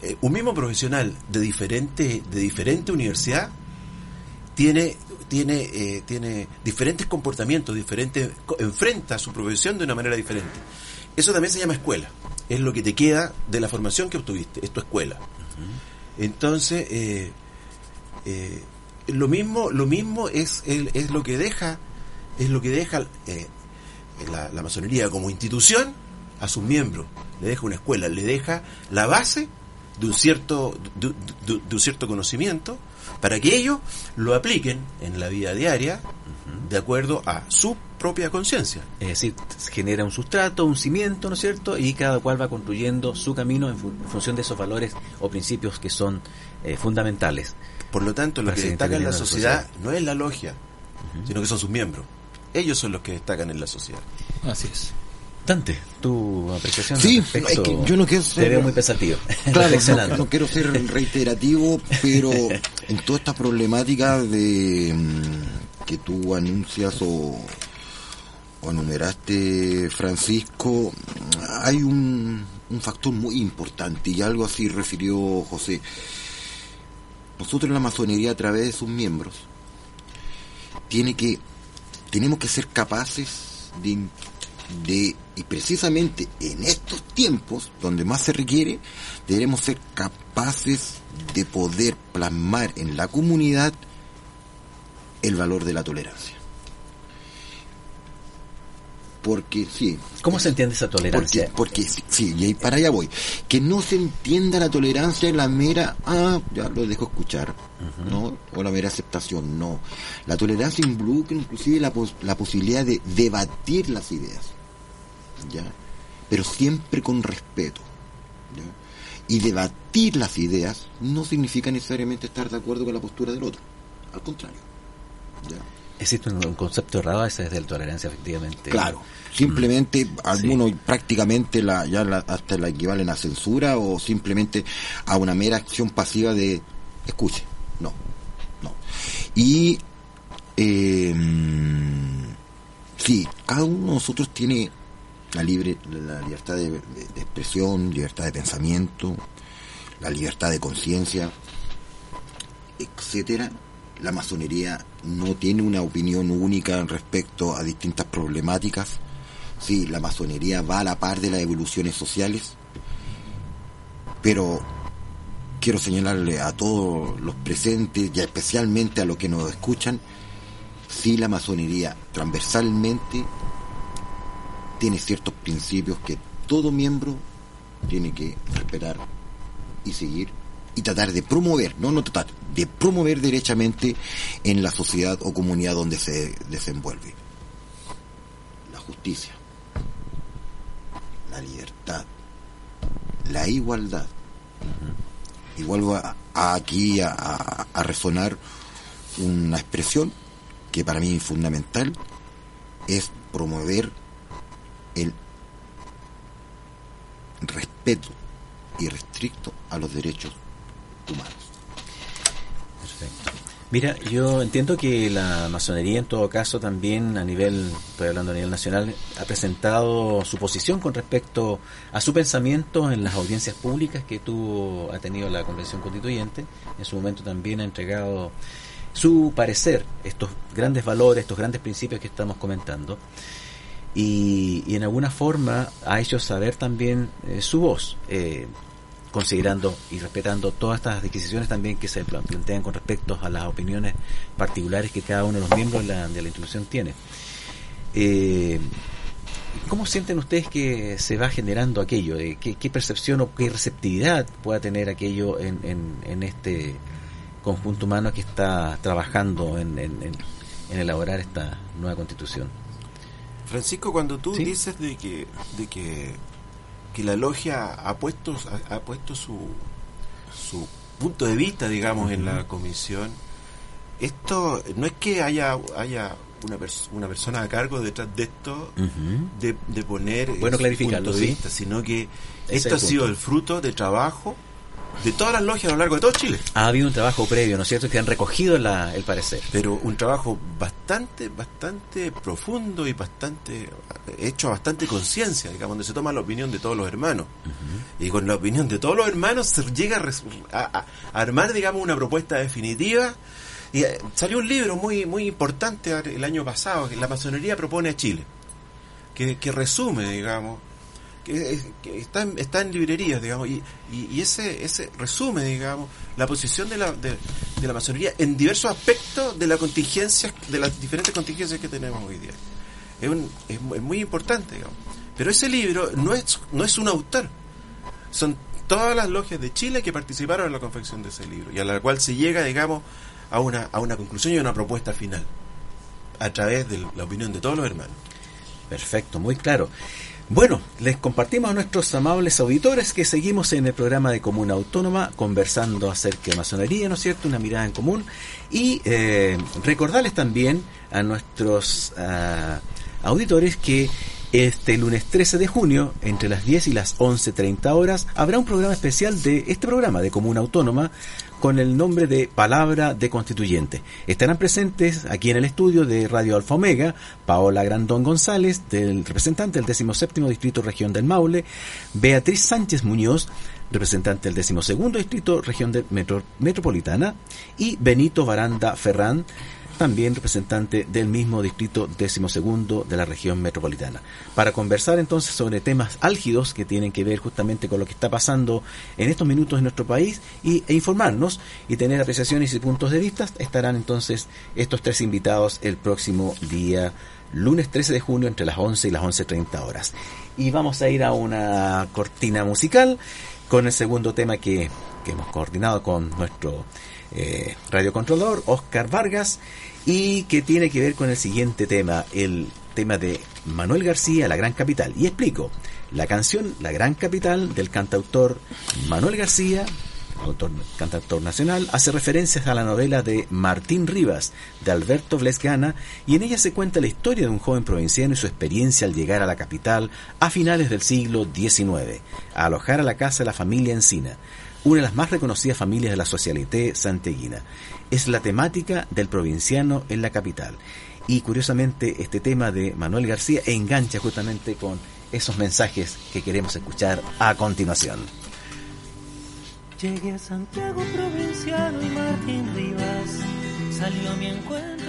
eh, un mismo profesional de diferente, de diferente universidad tiene tiene eh, tiene diferentes comportamientos diferentes enfrenta su profesión de una manera diferente. Eso también se llama escuela. Es lo que te queda de la formación que obtuviste, es tu escuela. Entonces, eh, eh, lo mismo, lo mismo es, es lo que deja, es lo que deja la, la, masonería como institución a sus miembros, le deja una escuela, le deja la base de un cierto, de, de, de un cierto conocimiento para que ellos lo apliquen en la vida diaria de acuerdo a su propia conciencia. Es decir, genera un sustrato, un cimiento, ¿no es cierto? Y cada cual va construyendo su camino en, fu en función de esos valores o principios que son eh, fundamentales. Por lo tanto, lo que destaca en la sociedad, sociedad, no es la logia, uh -huh. sino que son sus miembros. Ellos son los que destacan en la sociedad. Así es. Tu apreciación. Sí, es que yo no quiero ser. Te veo muy pensativo. Claro, no, no, quiero ser reiterativo, pero en toda esta problemática de que tú anuncias o, o enumeraste, Francisco, hay un, un factor muy importante y algo así refirió José. Nosotros en la masonería, a través de sus miembros, tiene que, tenemos que ser capaces de, de, y precisamente en estos tiempos, donde más se requiere, debemos ser capaces de poder plasmar en la comunidad el valor de la tolerancia. Porque sí. ¿Cómo se entiende esa tolerancia? Porque, porque sí, y para allá voy. Que no se entienda la tolerancia en la mera, ah, ya lo dejo escuchar, uh -huh. ¿no? O la mera aceptación, no. La tolerancia involucra inclusive la, pos la posibilidad de debatir las ideas, ¿ya? Pero siempre con respeto, ¿ya? Y debatir las ideas no significa necesariamente estar de acuerdo con la postura del otro, al contrario. ¿ya? Existe un, un, concepto errado ese de la tolerancia, efectivamente. Claro, simplemente mm. algunos sí. prácticamente la, ya la, hasta la equivalen a censura o simplemente a una mera acción pasiva de escuche. No, no. Y eh, sí, cada uno de nosotros tiene la libre la libertad de, expresión, libertad de pensamiento, la libertad de conciencia, etcétera la masonería no tiene una opinión única respecto a distintas problemáticas. Sí, la masonería va a la par de las evoluciones sociales, pero quiero señalarle a todos los presentes y especialmente a los que nos escuchan, sí la masonería transversalmente tiene ciertos principios que todo miembro tiene que respetar y seguir y tratar de promover, no no tratar, de promover derechamente en la sociedad o comunidad donde se desenvuelve. La justicia, la libertad, la igualdad. Y vuelvo aquí a, a, a resonar una expresión que para mí es fundamental, es promover el respeto irrestricto a los derechos humanos. Perfecto. Mira, yo entiendo que la masonería en todo caso también a nivel, estoy hablando a nivel nacional, ha presentado su posición con respecto a su pensamiento en las audiencias públicas que tuvo, ha tenido la Convención Constituyente. En su momento también ha entregado su parecer, estos grandes valores, estos grandes principios que estamos comentando. Y, en alguna forma ha hecho saber también eh, su voz. Eh, considerando y respetando todas estas disquisiciones también que se plantean con respecto a las opiniones particulares que cada uno de los miembros de la, de la institución tiene. Eh, ¿Cómo sienten ustedes que se va generando aquello? Eh, ¿Qué, percepción o qué receptividad pueda tener aquello en, en, este conjunto humano que está trabajando en, en, elaborar esta nueva constitución? Francisco, cuando tú dices de que, de que que la logia ha puesto, ha, puesto su, su punto de vista, digamos, en la comisión. Esto no es que haya, haya una, una persona a cargo detrás de esto de, de, poner bueno, punto de vista, sino que esto ha sido el fruto de trabajo de todas las logias a lo largo de todo Chile. Ha habido un trabajo previo, ¿no es cierto?, que han recogido el parecer. Pero un trabajo bastante, bastante profundo y bastante hecho a bastante conciencia, digamos, donde se toma la opinión de todos los hermanos. Y con la opinión de todos los hermanos se llega a, armar, digamos, una propuesta definitiva. Y eh, salió un libro muy, muy importante el año pasado, que la masonería propone a Chile, que, que resume, digamos, que, está, en, está en librerías, digamos, y, y, ese, ese resume, digamos, la posición de la, de, la masonería en diversos aspectos de la contingencia, de las diferentes contingencias que tenemos hoy día. Es, un, es, muy importante, digamos. Pero ese libro no es, no es un autor, son todas las logias de Chile que participaron en la confección de ese libro y a la cual se llega, digamos, a una, a una conclusión y a una propuesta final a través de la opinión de todos los hermanos. Perfecto, muy claro. Bueno, les compartimos a nuestros amables auditores que seguimos en el programa de Comuna Autónoma conversando acerca de masonería, ¿no es cierto? Una mirada en común. Y eh, recordarles también a nuestros ah, auditores que este lunes 13 de junio, entre las 10 y las 11.30 horas, habrá un programa especial de este programa de Comuna Autónoma con el nombre de Palabra de Constituyente. Estarán presentes aquí en el estudio de Radio Alfa Omega Paola Grandón González, del representante del 17 Distrito Región del Maule, Beatriz Sánchez Muñoz, representante del 12 Distrito Región de Metropolitana, y Benito Baranda Ferrán, también representante del mismo distrito decimosegundo de la región metropolitana, para conversar entonces sobre temas álgidos que tienen que ver justamente con lo que está pasando en estos minutos en nuestro país y, e informarnos y tener apreciaciones y puntos de vista. Estarán entonces estos tres invitados el próximo día lunes 13 de junio entre las 11 y las 11.30 horas. Y vamos a ir a una cortina musical con el segundo tema que, hemos coordinado con nuestro eh, radiocontrolador, Oscar Vargas, y que tiene que ver con el siguiente tema, el tema de Manuel García, La Gran Capital. Y explico, la canción La Gran Capital del cantautor Manuel García, autor cantautor nacional, hace referencias a la novela de Martín Rivas, de Alberto Blesgana, y en ella se cuenta la historia de un joven provinciano y su experiencia al llegar a la capital a finales del siglo XIX, a alojar a la casa de la familia Encina una de las más reconocidas familias de la socialité santeguina. Es la temática del provinciano en la capital. Y curiosamente este tema de Manuel García engancha justamente con esos mensajes que queremos escuchar a continuación. Llegué a Santiago provinciano y Martín Rivas salió mi encuentro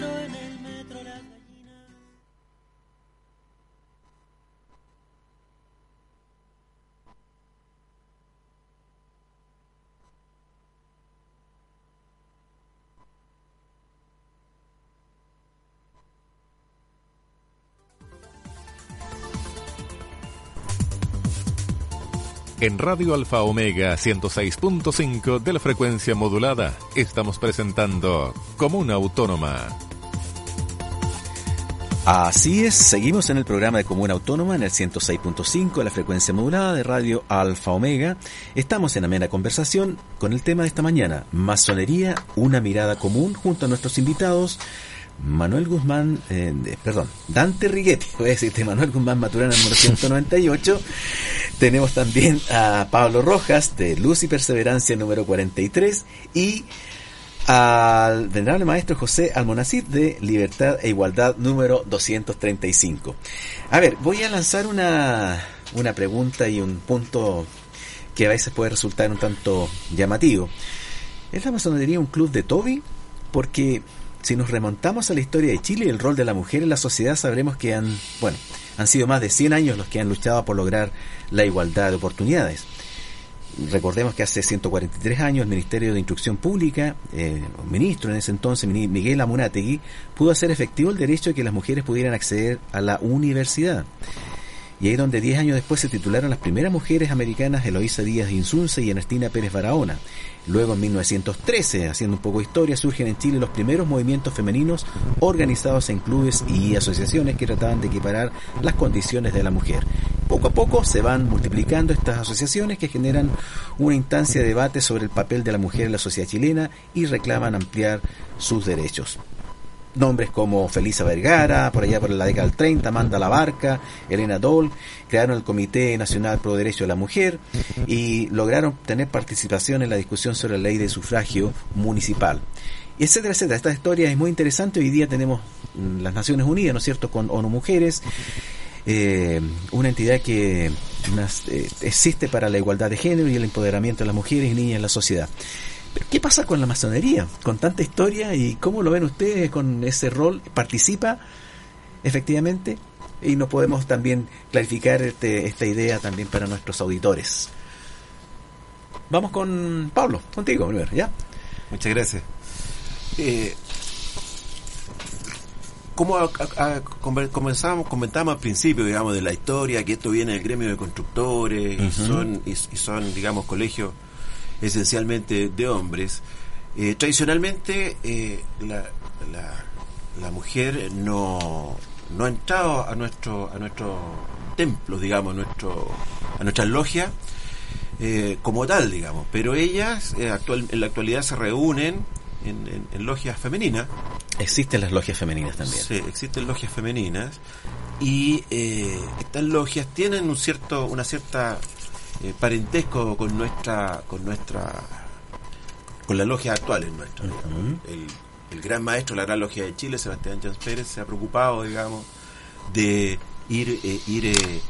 En Radio Alfa Omega 106.5 de la frecuencia modulada estamos presentando Comuna Autónoma. Así es, seguimos en el programa de Comuna Autónoma en el 106.5 de la frecuencia modulada de Radio Alfa Omega. Estamos en amena conversación con el tema de esta mañana, masonería, una mirada común junto a nuestros invitados. Manuel Guzmán, eh, perdón, Dante Righetti, voy a decirte Manuel Guzmán Maturana número 198. Tenemos también a Pablo Rojas de Luz y Perseverancia número 43 y al venerable maestro José Almonacid de Libertad e Igualdad número 235. A ver, voy a lanzar una, una pregunta y un punto que a veces puede resultar un tanto llamativo. ¿Es la masonería un club de Toby? Porque si nos remontamos a la historia de Chile y el rol de la mujer en la sociedad, sabremos que han, bueno, han sido más de 100 años los que han luchado por lograr la igualdad de oportunidades. Recordemos que hace 143 años el Ministerio de Instrucción Pública, eh, ministro en ese entonces, Miguel Amunategui, pudo hacer efectivo el derecho de que las mujeres pudieran acceder a la universidad. Y ahí donde 10 años después se titularon las primeras mujeres americanas Eloísa Díaz Insunce y Ernestina Pérez Barahona. Luego en 1913, haciendo un poco de historia, surgen en Chile los primeros movimientos femeninos organizados en clubes y asociaciones que trataban de equiparar las condiciones de la mujer. Poco a poco se van multiplicando estas asociaciones que generan una instancia de debate sobre el papel de la mujer en la sociedad chilena y reclaman ampliar sus derechos nombres como Felisa Vergara, por allá por la década del 30, Amanda La Barca, Elena Dole, crearon el Comité Nacional Pro Derecho de la Mujer y lograron tener participación en la discusión sobre la ley de sufragio municipal. Etcétera, etcétera. Esta historia es muy interesante. Hoy día tenemos mm, las Naciones Unidas, ¿no es cierto?, con ONU Mujeres, eh, una entidad que eh, existe para la igualdad de género y el empoderamiento de las mujeres y niñas en la sociedad. ¿Qué pasa con la masonería? Con tanta historia y cómo lo ven ustedes con ese rol, participa efectivamente y no podemos también clarificar este, esta idea también para nuestros auditores. Vamos con Pablo, contigo primero, ¿ya? Muchas gracias. Eh, como comenzamos, comentábamos al principio, digamos, de la historia, que esto viene del gremio de constructores y, son, y son, digamos, colegios esencialmente de hombres, eh, tradicionalmente eh, la, la, mujer no, no ha entrado a nuestro a nuestro templo, digamos, a nuestro a nuestra logia eh, como tal, digamos, pero ellas actual, en la actualidad se reúnen en, en, logias femeninas. Existen las logias femeninas también. Sí, existen logias femeninas y estas logias tienen un cierto una cierta eh, parentesco con nuestra con nuestra con la logia actual en nuestra el, el, gran maestro de la gran logia de Chile Sebastián Chans Pérez se ha preocupado digamos de ir eh, ir eh,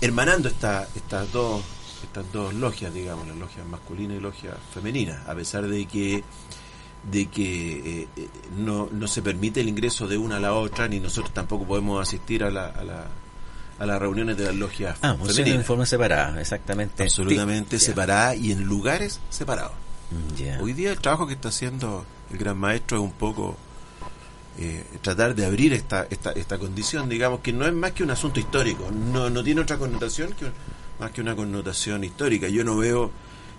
hermanando esta, estas dos estas dos logias digamos la logia masculina y logia femenina a pesar de que de que no, no se permite el ingreso de una a la otra ni nosotros tampoco podemos asistir a la, a la a las reuniones de las logias ah, femeninas. en forma separada, exactamente. Absolutamente separada y en lugares separados. Mm, Hoy día el trabajo que está haciendo el gran maestro es un poco eh, tratar de abrir esta, esta, esta condición, digamos, que no es más que un asunto histórico, no, no tiene otra connotación que más que una connotación histórica. Yo no veo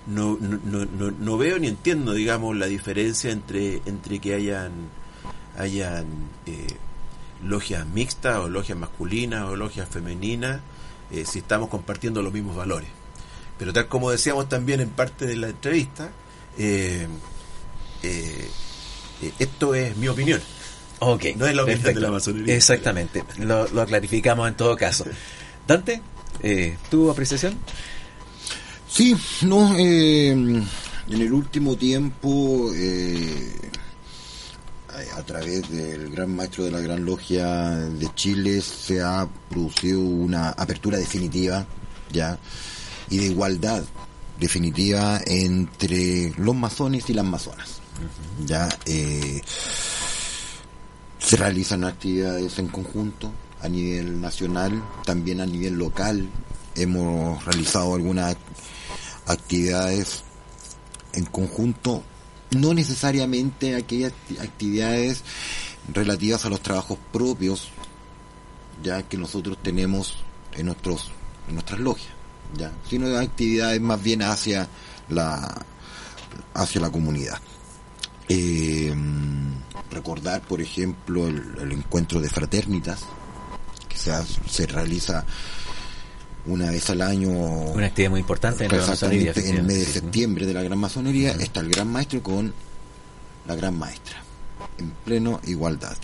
no, no, no, no veo ni entiendo, digamos, la diferencia entre, entre que hayan, hayan eh, logias mixtas o logias masculinas o logias femeninas, eh, si estamos compartiendo los mismos valores. Pero tal como decíamos también en parte de la entrevista, eh, eh, esto es mi opinión. Okay, no es la opinión de la masonería. Exactamente, lo, lo, clarificamos en todo caso. Dante, ¿tu apreciación? Sí, no, en el último tiempo a través del gran maestro de la Gran Logia de Chile se ha producido una apertura definitiva ya y de igualdad definitiva entre los masones y las masonas. Ya eh, se realizan actividades en conjunto a nivel nacional, también a nivel local. Hemos realizado algunas actividades en conjunto no necesariamente aquellas actividades relativas a los trabajos propios ya que nosotros tenemos en nuestros en nuestras logias ya sino actividades más bien hacia la hacia la comunidad. Eh, recordar por ejemplo el, encuentro de fraternitas que se, se realiza una vez al año. Una actividad muy importante en En el mes de septiembre de la Gran Masonería está el Gran Maestro con la Gran Maestra, en pleno igualdad.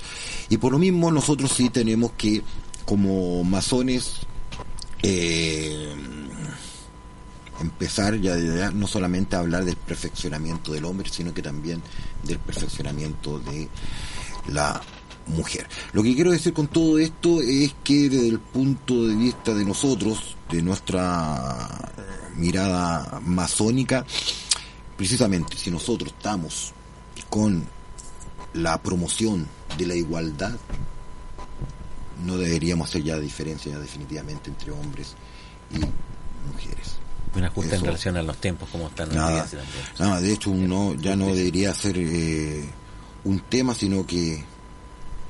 Y por lo mismo nosotros sí tenemos que, como masones, eh, empezar ya, ya no solamente a hablar del perfeccionamiento del hombre, sino que también del perfeccionamiento de la mujer. Lo que quiero decir con todo esto es que desde el punto de vista de nosotros, de nuestra mirada masónica, precisamente si nosotros estamos con la promoción de la igualdad, no deberíamos hacer ya diferencia definitivamente entre hombres y mujeres. Una justa en relación a los tiempos, como están Nada, también. nada, de hecho uno ya no debería ser eh, un tema, sino que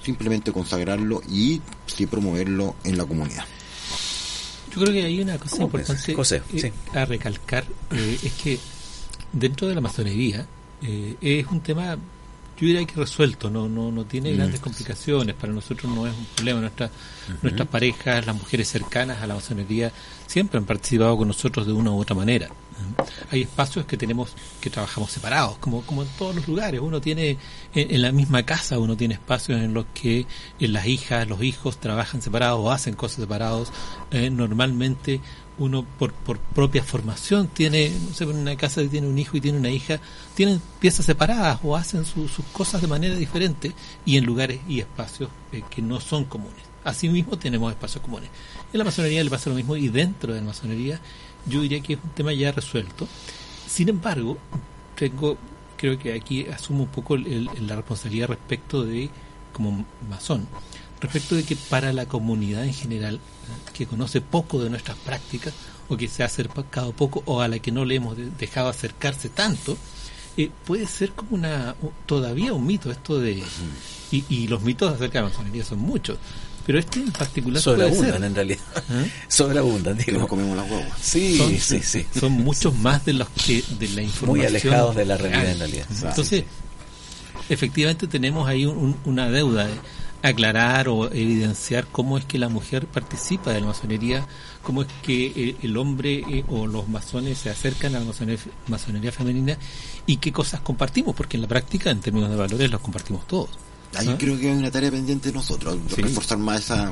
simplemente consagrarlo y sí promoverlo en la comunidad. Yo creo que hay una cosa ¿Cómo importante? José, eh, sí. a recalcar, eh, es que dentro de la masonería eh, es un tema, yo diría que resuelto, no no no tiene Mm. grandes complicaciones, para nosotros no es un problema, Nuestra, nuestras parejas, las mujeres cercanas a la masonería siempre han participado con nosotros de una u otra manera. ¿Eh? Hay espacios que tenemos que trabajamos separados, como como en todos los lugares, uno tiene en, en la misma casa, uno tiene espacios en los que eh, las hijas, los hijos trabajan separados o hacen cosas separados, eh, normalmente uno por, propia formación tiene, no sé, en una casa que tiene un hijo y tiene una hija, tienen piezas separadas o hacen su- sus cosas de manera diferente y en lugares y espacios eh, que no son comunes. Asimismo tenemos espacios comunes. En la masonería le pasa lo mismo y dentro de la masonería yo diría que es un tema ya resuelto. Sin embargo, tengo, creo que aquí asumo un poco el- la responsabilidad respecto de, como masón, respecto de que para la comunidad en general, eh, que conoce poco de nuestras prácticas, o que se ha acercado poco, o a la que no le hemos de- dejado acercarse tanto, eh, puede ser como una todavía un mito esto de y, y los mitos acerca de la masonería son muchos pero este en particular Sobreabundan en realidad. ¿eh? Sobreabundan, Que digo. nos comemos las guaguas. Sí, son, sí, sí. son muchos más de los que de la información Muy alejados de la real. realidad en realidad. entonces efectivamente tenemos ahí un- un- una deuda de aclarar o evidenciar cómo es que la mujer participa de la masonería, cómo es que eh, el hombre eh, o los masones se acercan a la masonería, masonería femenina y qué cosas compartimos, porque en la práctica, en términos de valores, los compartimos todos. Ahí ¿Ah? creo que hay una tarea pendiente de nosotros, de Sí. reforzar más esa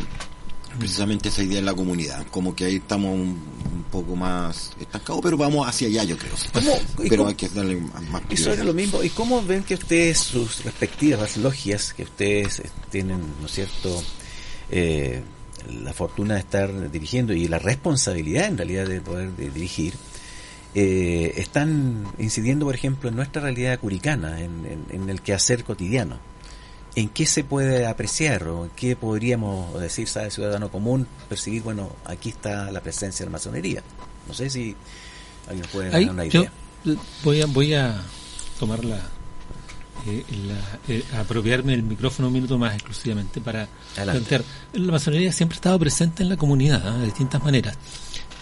precisamente esa idea en la comunidad. Como que ahí estamos un, un poco más estancados, pero vamos hacia allá, yo creo. ¿Cómo- y Pero cómo- hay que darle más Y sobre prioridad. lo mismo, ¿y cómo ven que ustedes, sus respectivas logias, que ustedes eh, tienen, ¿no es cierto?, eh, la fortuna de estar dirigiendo y la responsabilidad en realidad de poder de dirigir, eh, están incidiendo, por ejemplo, en nuestra realidad curicana, en, en- en el quehacer cotidiano. ¿En qué se puede apreciar o en qué podríamos decir, sabe, ciudadano común, percibir, bueno, aquí está la presencia de la masonería? No sé si alguien puede dar una yo idea. eh, voy a, voy a tomar la, eh, la- eh, apropiarme del micrófono un minuto más exclusivamente para Adelante. plantear. La masonería siempre ha estado presente en la comunidad ¿ah? de distintas maneras.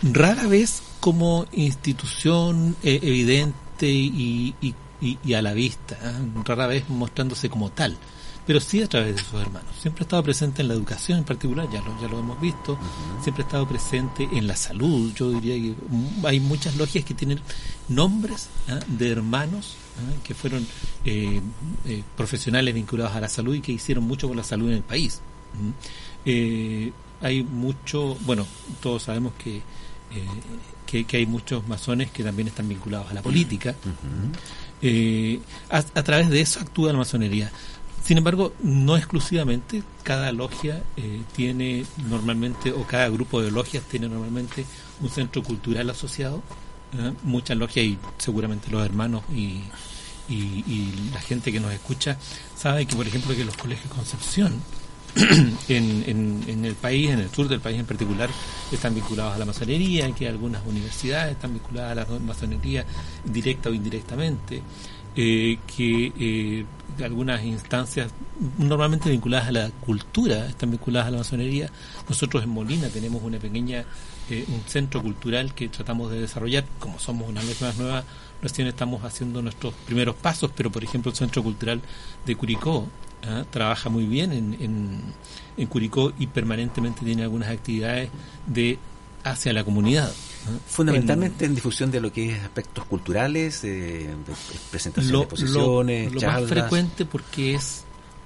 Rara vez como institución eh, evidente y, y- y- y a la vista, ¿ah? rara vez mostrándose como tal, pero sí a través de sus hermanos. Siempre ha estado presente en la educación en particular, ya lo, ya lo hemos visto, siempre ha estado presente en la salud. Yo diría que mm, hay muchas logias que tienen nombres ¿ah? de hermanos ¿ah? que fueron eh, eh, profesionales vinculados a la salud y que hicieron mucho por la salud en el país. Eh, hay mucho, bueno, todos sabemos que, eh, que, que hay muchos masones que también están vinculados a la política. A, a través de eso actúa la masonería. Sin embargo, no exclusivamente, cada logia eh, tiene normalmente, o cada grupo de logias tiene normalmente un centro cultural asociado. ¿eh? Muchas logias y seguramente los hermanos y, la gente que nos escucha sabe que, por ejemplo, que los colegios Concepción en, el país, en el sur del país en particular, están vinculados a la masonería, que algunas universidades están vinculadas a la masonería directa o indirectamente, eh, que algunas instancias normalmente vinculadas a la cultura están vinculadas a la masonería. Nosotros en Molina tenemos una pequeña, eh, un centro cultural que tratamos de desarrollar, como somos una más nueva, recién estamos haciendo nuestros primeros pasos, pero por ejemplo el Centro Cultural de Curicó, ¿ah? trabaja muy bien en, en, en Curicó y permanentemente tiene algunas actividades de hacia la comunidad. Fundamentalmente en, difusión de lo que es aspectos culturales, eh, de presentación lo, de exposiciones, lo- lo charlas. más frecuente porque es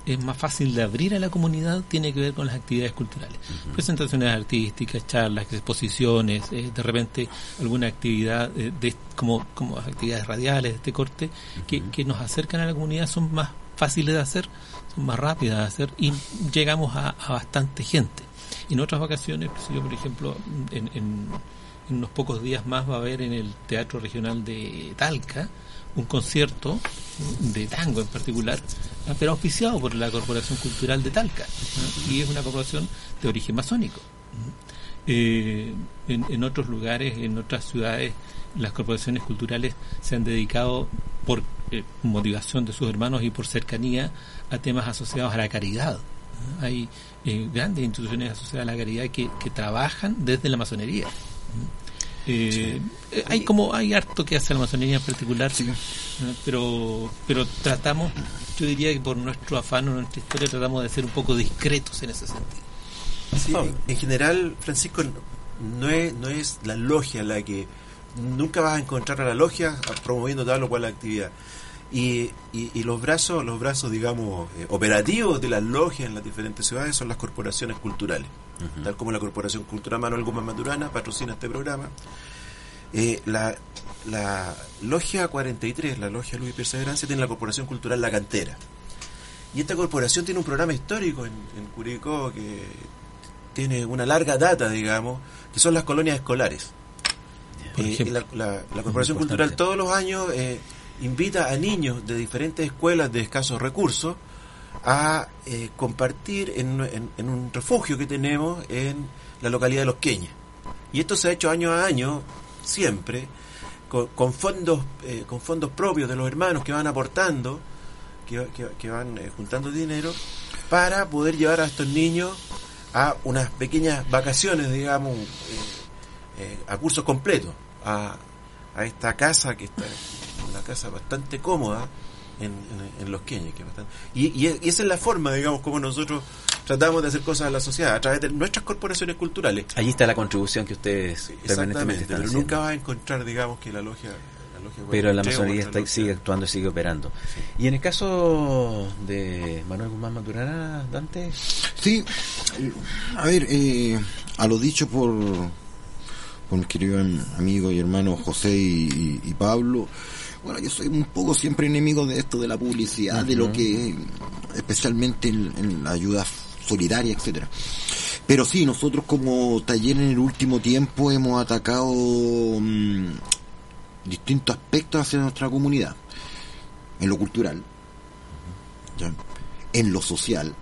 es más fácil de abrir a la comunidad tiene que ver con las actividades culturales. Presentaciones artísticas, charlas, exposiciones, eh, de repente alguna actividad eh, de, como, como actividades radiales de este corte que, que nos acercan a la comunidad son más fáciles de hacer, son más rápidas de hacer y llegamos a, a bastante gente. En otras vacaciones, pues, yo por ejemplo, en, en, en unos pocos días más va a haber en el Teatro Regional de Talca un concierto de tango en particular, ah, pero auspiciado por la Corporación Cultural de Talca, y es una corporación de origen masónico. Eh, en, en otros lugares, en otras ciudades, las corporaciones culturales se han dedicado por eh, motivación de sus hermanos y por cercanía a temas asociados a la caridad. Hay eh, grandes instituciones asociadas a la caridad que, que trabajan desde la masonería. Eh, hay como hay harto que hace la masonería en particular pero pero tratamos yo diría que por nuestro afán o nuestra historia tratamos de ser un poco discretos en ese sentido. Sí, en, en general, Francisco, no- no es, no es la logia la que... Nunca vas a encontrar a la logia promoviendo tal o cual actividad. Y, y, y los brazos, los brazos, digamos, eh, operativos de las logias en las diferentes ciudades son las corporaciones culturales. Tal como la Corporación Cultural Manuel Gómez Maturana patrocina este programa. Eh, la, la Logia 43, la Logia Luis Perseverancia, tiene la Corporación Cultural La Cantera. Y esta corporación tiene un programa histórico en, en Curicó que tiene una larga data, digamos, que son las colonias escolares. Eh, la, la- la Corporación Cultural todos los años eh, invita a niños de diferentes escuelas de escasos recursos a eh, compartir en, un refugio que tenemos en la localidad de Los Queñas. Y esto se ha hecho año a año, siempre, con, fondos eh, con fondos propios de los hermanos que van aportando, que, van eh, juntando dinero, para poder llevar a estos niños a unas pequeñas vacaciones, digamos, a cursos completos, a esta casa que está una casa bastante cómoda en, en- en Los Queñes. Que bastante- y, y- y esa es la forma, digamos, como nosotros tratamos de hacer cosas a la sociedad, a través de nuestras corporaciones culturales. Allí está la contribución que ustedes permanentemente Exactamente, están pero haciendo. nunca vas a encontrar, digamos, que la logia... La logia Pero la masonería está- sigue actuando y sigue operando. Y en el caso de Manuel Guzmán Maturana, Dante, Sí, eh, a ver, eh, a lo dicho por, por mis queridos amigo y hermano José y, y- y Pablo, bueno, yo soy un poco siempre enemigo de esto de la publicidad, de lo que, especialmente en, en la ayuda solidaria, etcétera. Pero sí, nosotros como taller en el último tiempo hemos atacado mm, distintos aspectos hacia nuestra comunidad, en lo cultural, ¿ya? en lo social,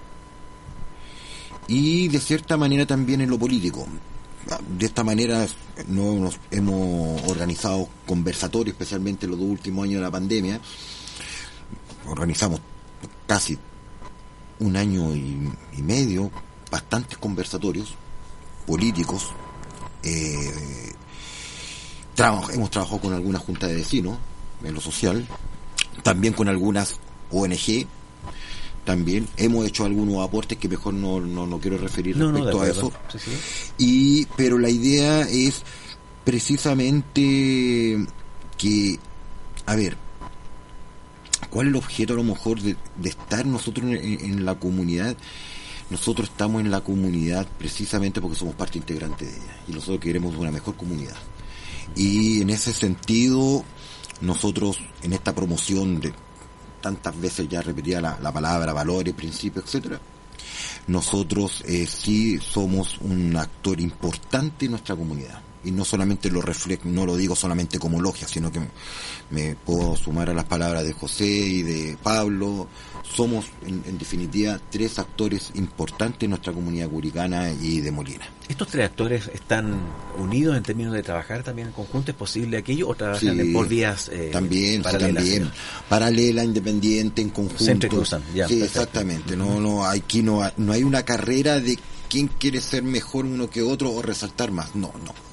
y de cierta manera también en lo político. De esta manera no nos hemos organizado conversatorios, especialmente en los dos últimos años de la pandemia. Organizamos casi un año y, medio bastantes conversatorios políticos. Eh, hemos trabajado con algunas juntas de vecinos en lo social, también con algunas ONG también. Hemos hecho algunos aportes que mejor no, no, no quiero referir no, respecto a eso. Sí, sí. y pero la idea es precisamente que a ver cuál es el objeto a lo mejor de, de estar nosotros en, en la comunidad nosotros estamos en la comunidad precisamente porque somos parte integrante de ella y nosotros queremos una mejor comunidad. Y en ese sentido nosotros en esta promoción de tantas veces ya repetía la, la palabra valores, principios, etcétera. Nosotros eh, sí somos un actor importante en nuestra comunidad y no solamente lo reflejo, no lo digo solamente como logia, sino que me puedo sumar a las palabras de José y de Pablo. Somos, en, en definitiva, tres actores importantes en nuestra comunidad curicana y de Molina. ¿Estos tres actores están unidos en términos de trabajar también en conjunto? ¿Es posible aquello o trabajan Sí, en- por vías eh, también, sí, también. Paralela, independiente, en conjunto. Se entrecruzan, ya, Sí, perfecto. exactamente. No, no, aquí no, hay- no hay una carrera de quién quiere ser mejor uno que otro o resaltar más. No, no. no.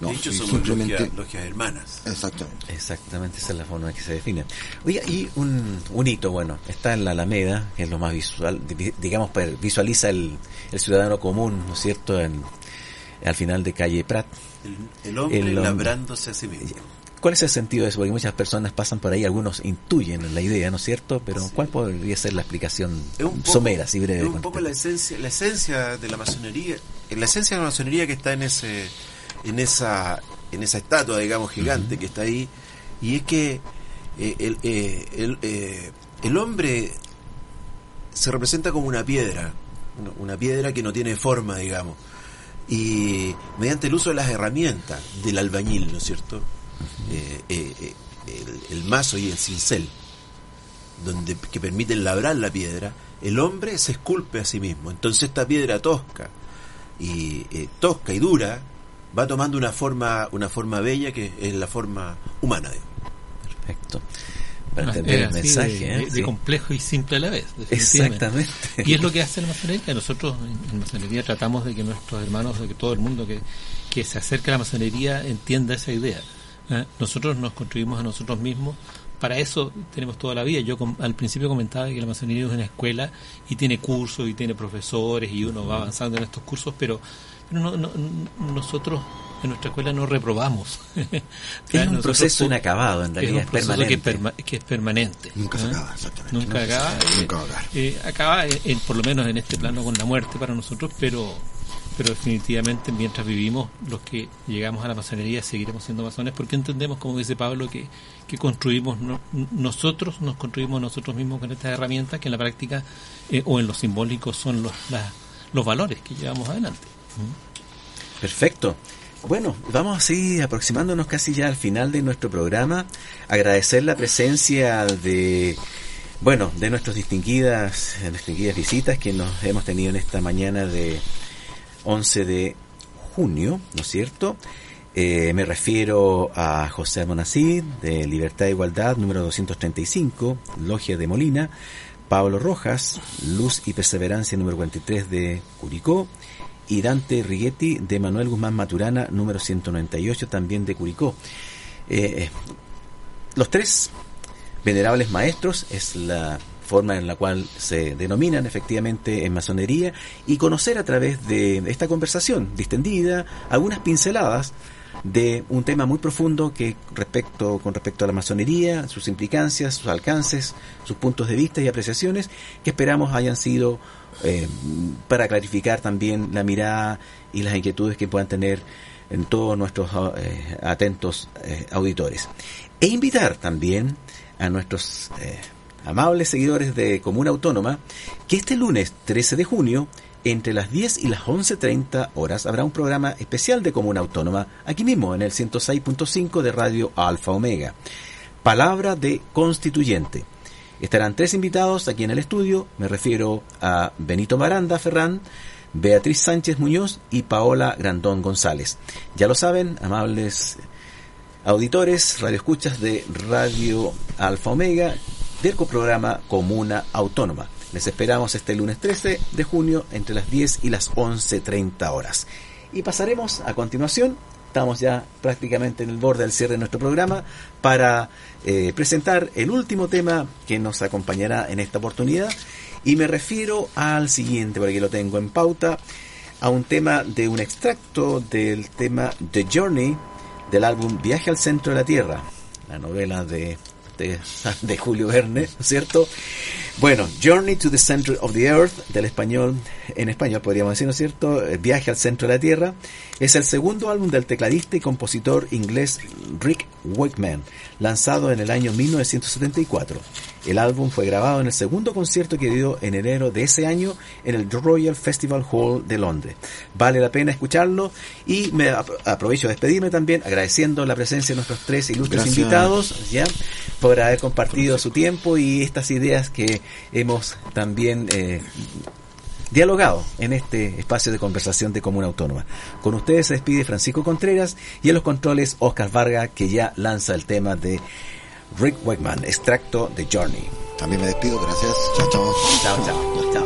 No, de hecho, sí, somos simplemente. logias, logias hermanas. Exactamente. Exactamente, esa es la forma en que se define. Oiga, y un, un hito, bueno, está en la Alameda, que es lo más visual, di- digamos, pues, visualiza el, el ciudadano común, ¿no es cierto?, en, al final de calle Prat. El, el hombre El labrándose a sí mismo. ¿Cuál es el sentido de eso? Porque muchas personas pasan por ahí, algunos intuyen la idea, ¿no es cierto? Pero ¿cuál podría ser la explicación poco- somera, así breve? Es un poco la esencia, la esencia de la masonería, la esencia de la masonería que está en ese, en esa, en esa estatua, digamos, gigante que está ahí, y es que eh, el, eh, el, eh, el hombre se representa como una piedra, una, piedra que no tiene forma, digamos, y mediante el uso de las herramientas del albañil, ¿no es cierto? El, el mazo y el cincel, donde que permiten labrar la piedra, el hombre se esculpe a sí mismo. Entonces esta piedra tosca y tosca y dura va tomando una forma una forma bella que es la forma humana. digamos. Perfecto. Para entender el mensaje, de, ¿eh? de- de Sí. complejo y simple a la vez. Exactamente. Y es lo que hace la masonería. Nosotros en, en masonería tratamos de que nuestros hermanos, de que todo el mundo que, que se acerque a la masonería entienda esa idea. ¿eh? Nosotros nos construimos a nosotros mismos. Para eso tenemos toda la vida. Yo com- al principio comentaba que la masonería es una escuela y tiene cursos y tiene profesores y uno va avanzando en estos cursos, pero, pero no, no- no- nosotros en nuestra escuela no reprobamos. Es un proceso inacabado, en es realidad, un es proceso permanente. que, perma- que es permanente. Nunca se ¿eh? acaba, exactamente. Nunca acaba. eh, Nunca va a acabar. eh, acaba, eh, en- por lo menos en este plano, con la muerte para nosotros, pero pero definitivamente mientras vivimos, los que llegamos a la masonería seguiremos siendo masones porque entendemos, como dice Pablo, que, que construimos no- nosotros, nos construimos nosotros mismos con estas herramientas que en la práctica eh, o en lo simbólico son los, la- los valores que llevamos adelante. Perfecto. Bueno, vamos así aproximándonos casi ya al final de nuestro programa. Agradecer la presencia de, bueno, de nuestras distinguidas, eh, distinguidas visitas que nos hemos tenido en esta mañana de 11 de junio, ¿no es cierto? Eh, me refiero a José Monacid, de Libertad e Igualdad, número 235, Logia de Molina, Pablo Rojas, Luz y Perseverancia, número 43 de Curicó, y Dante Righetti, de Manuel Guzmán Maturana, número 198, también de Curicó. Eh, los tres venerables maestros es la forma en la cual se denominan efectivamente en masonería y conocer a través de esta conversación distendida algunas pinceladas de un tema muy profundo que respecto con respecto a la masonería, sus implicancias, sus alcances, sus puntos de vista y apreciaciones que esperamos hayan sido eh, para clarificar también la mirada y las inquietudes que puedan tener en todos nuestros eh, atentos eh, auditores. E invitar también a nuestros amables seguidores de Comuna Autónoma que este lunes 13 de junio entre las 10 y las 11.30 horas habrá un programa especial de Comuna Autónoma aquí mismo en el 106.5 de Radio Alfa Omega. Palabra de constituyente. Estarán tres invitados aquí en el estudio, me refiero a Benito Maranda Ferrán, Beatriz Sánchez Muñoz y Paola Grandón González. Ya lo saben, amables auditores, radioescuchas de Radio Alfa Omega del programa Comuna Autónoma. Les esperamos este lunes 13 de junio entre las 10 y las 11.30 horas. Y pasaremos a continuación, estamos ya prácticamente en el borde del cierre de nuestro programa, para eh, presentar el último tema que nos acompañará en esta oportunidad. Y me refiero al siguiente, porque lo tengo en pauta, a un tema de un extracto del tema The Journey del álbum Viaje al Centro de la Tierra, la novela de, de, de Julio Verne, ¿no es cierto? Bueno, Journey to the Center of the Earth, del español, en español podríamos decir, ¿no es cierto? Viaje al Centro de la Tierra, es el segundo álbum del tecladista y compositor inglés Rick Wakeman, lanzado en el año 1974. El álbum fue grabado en el segundo concierto que dio en enero de ese año en el Royal Festival Hall de Londres. Vale la pena escucharlo y me aprovecho de despedirme también agradeciendo la presencia de nuestros tres ilustres Gracias. invitados ya por haber compartido su tiempo y estas ideas que hemos también eh, dialogado en este espacio de conversación de Comuna Autónoma. Con ustedes se despide Francisco Contreras y en los controles Oscar Varga que ya lanza el tema de Rick Wakeman, extracto de Journey. También me despido, gracias. Chao, chao. Chao, chao, chao.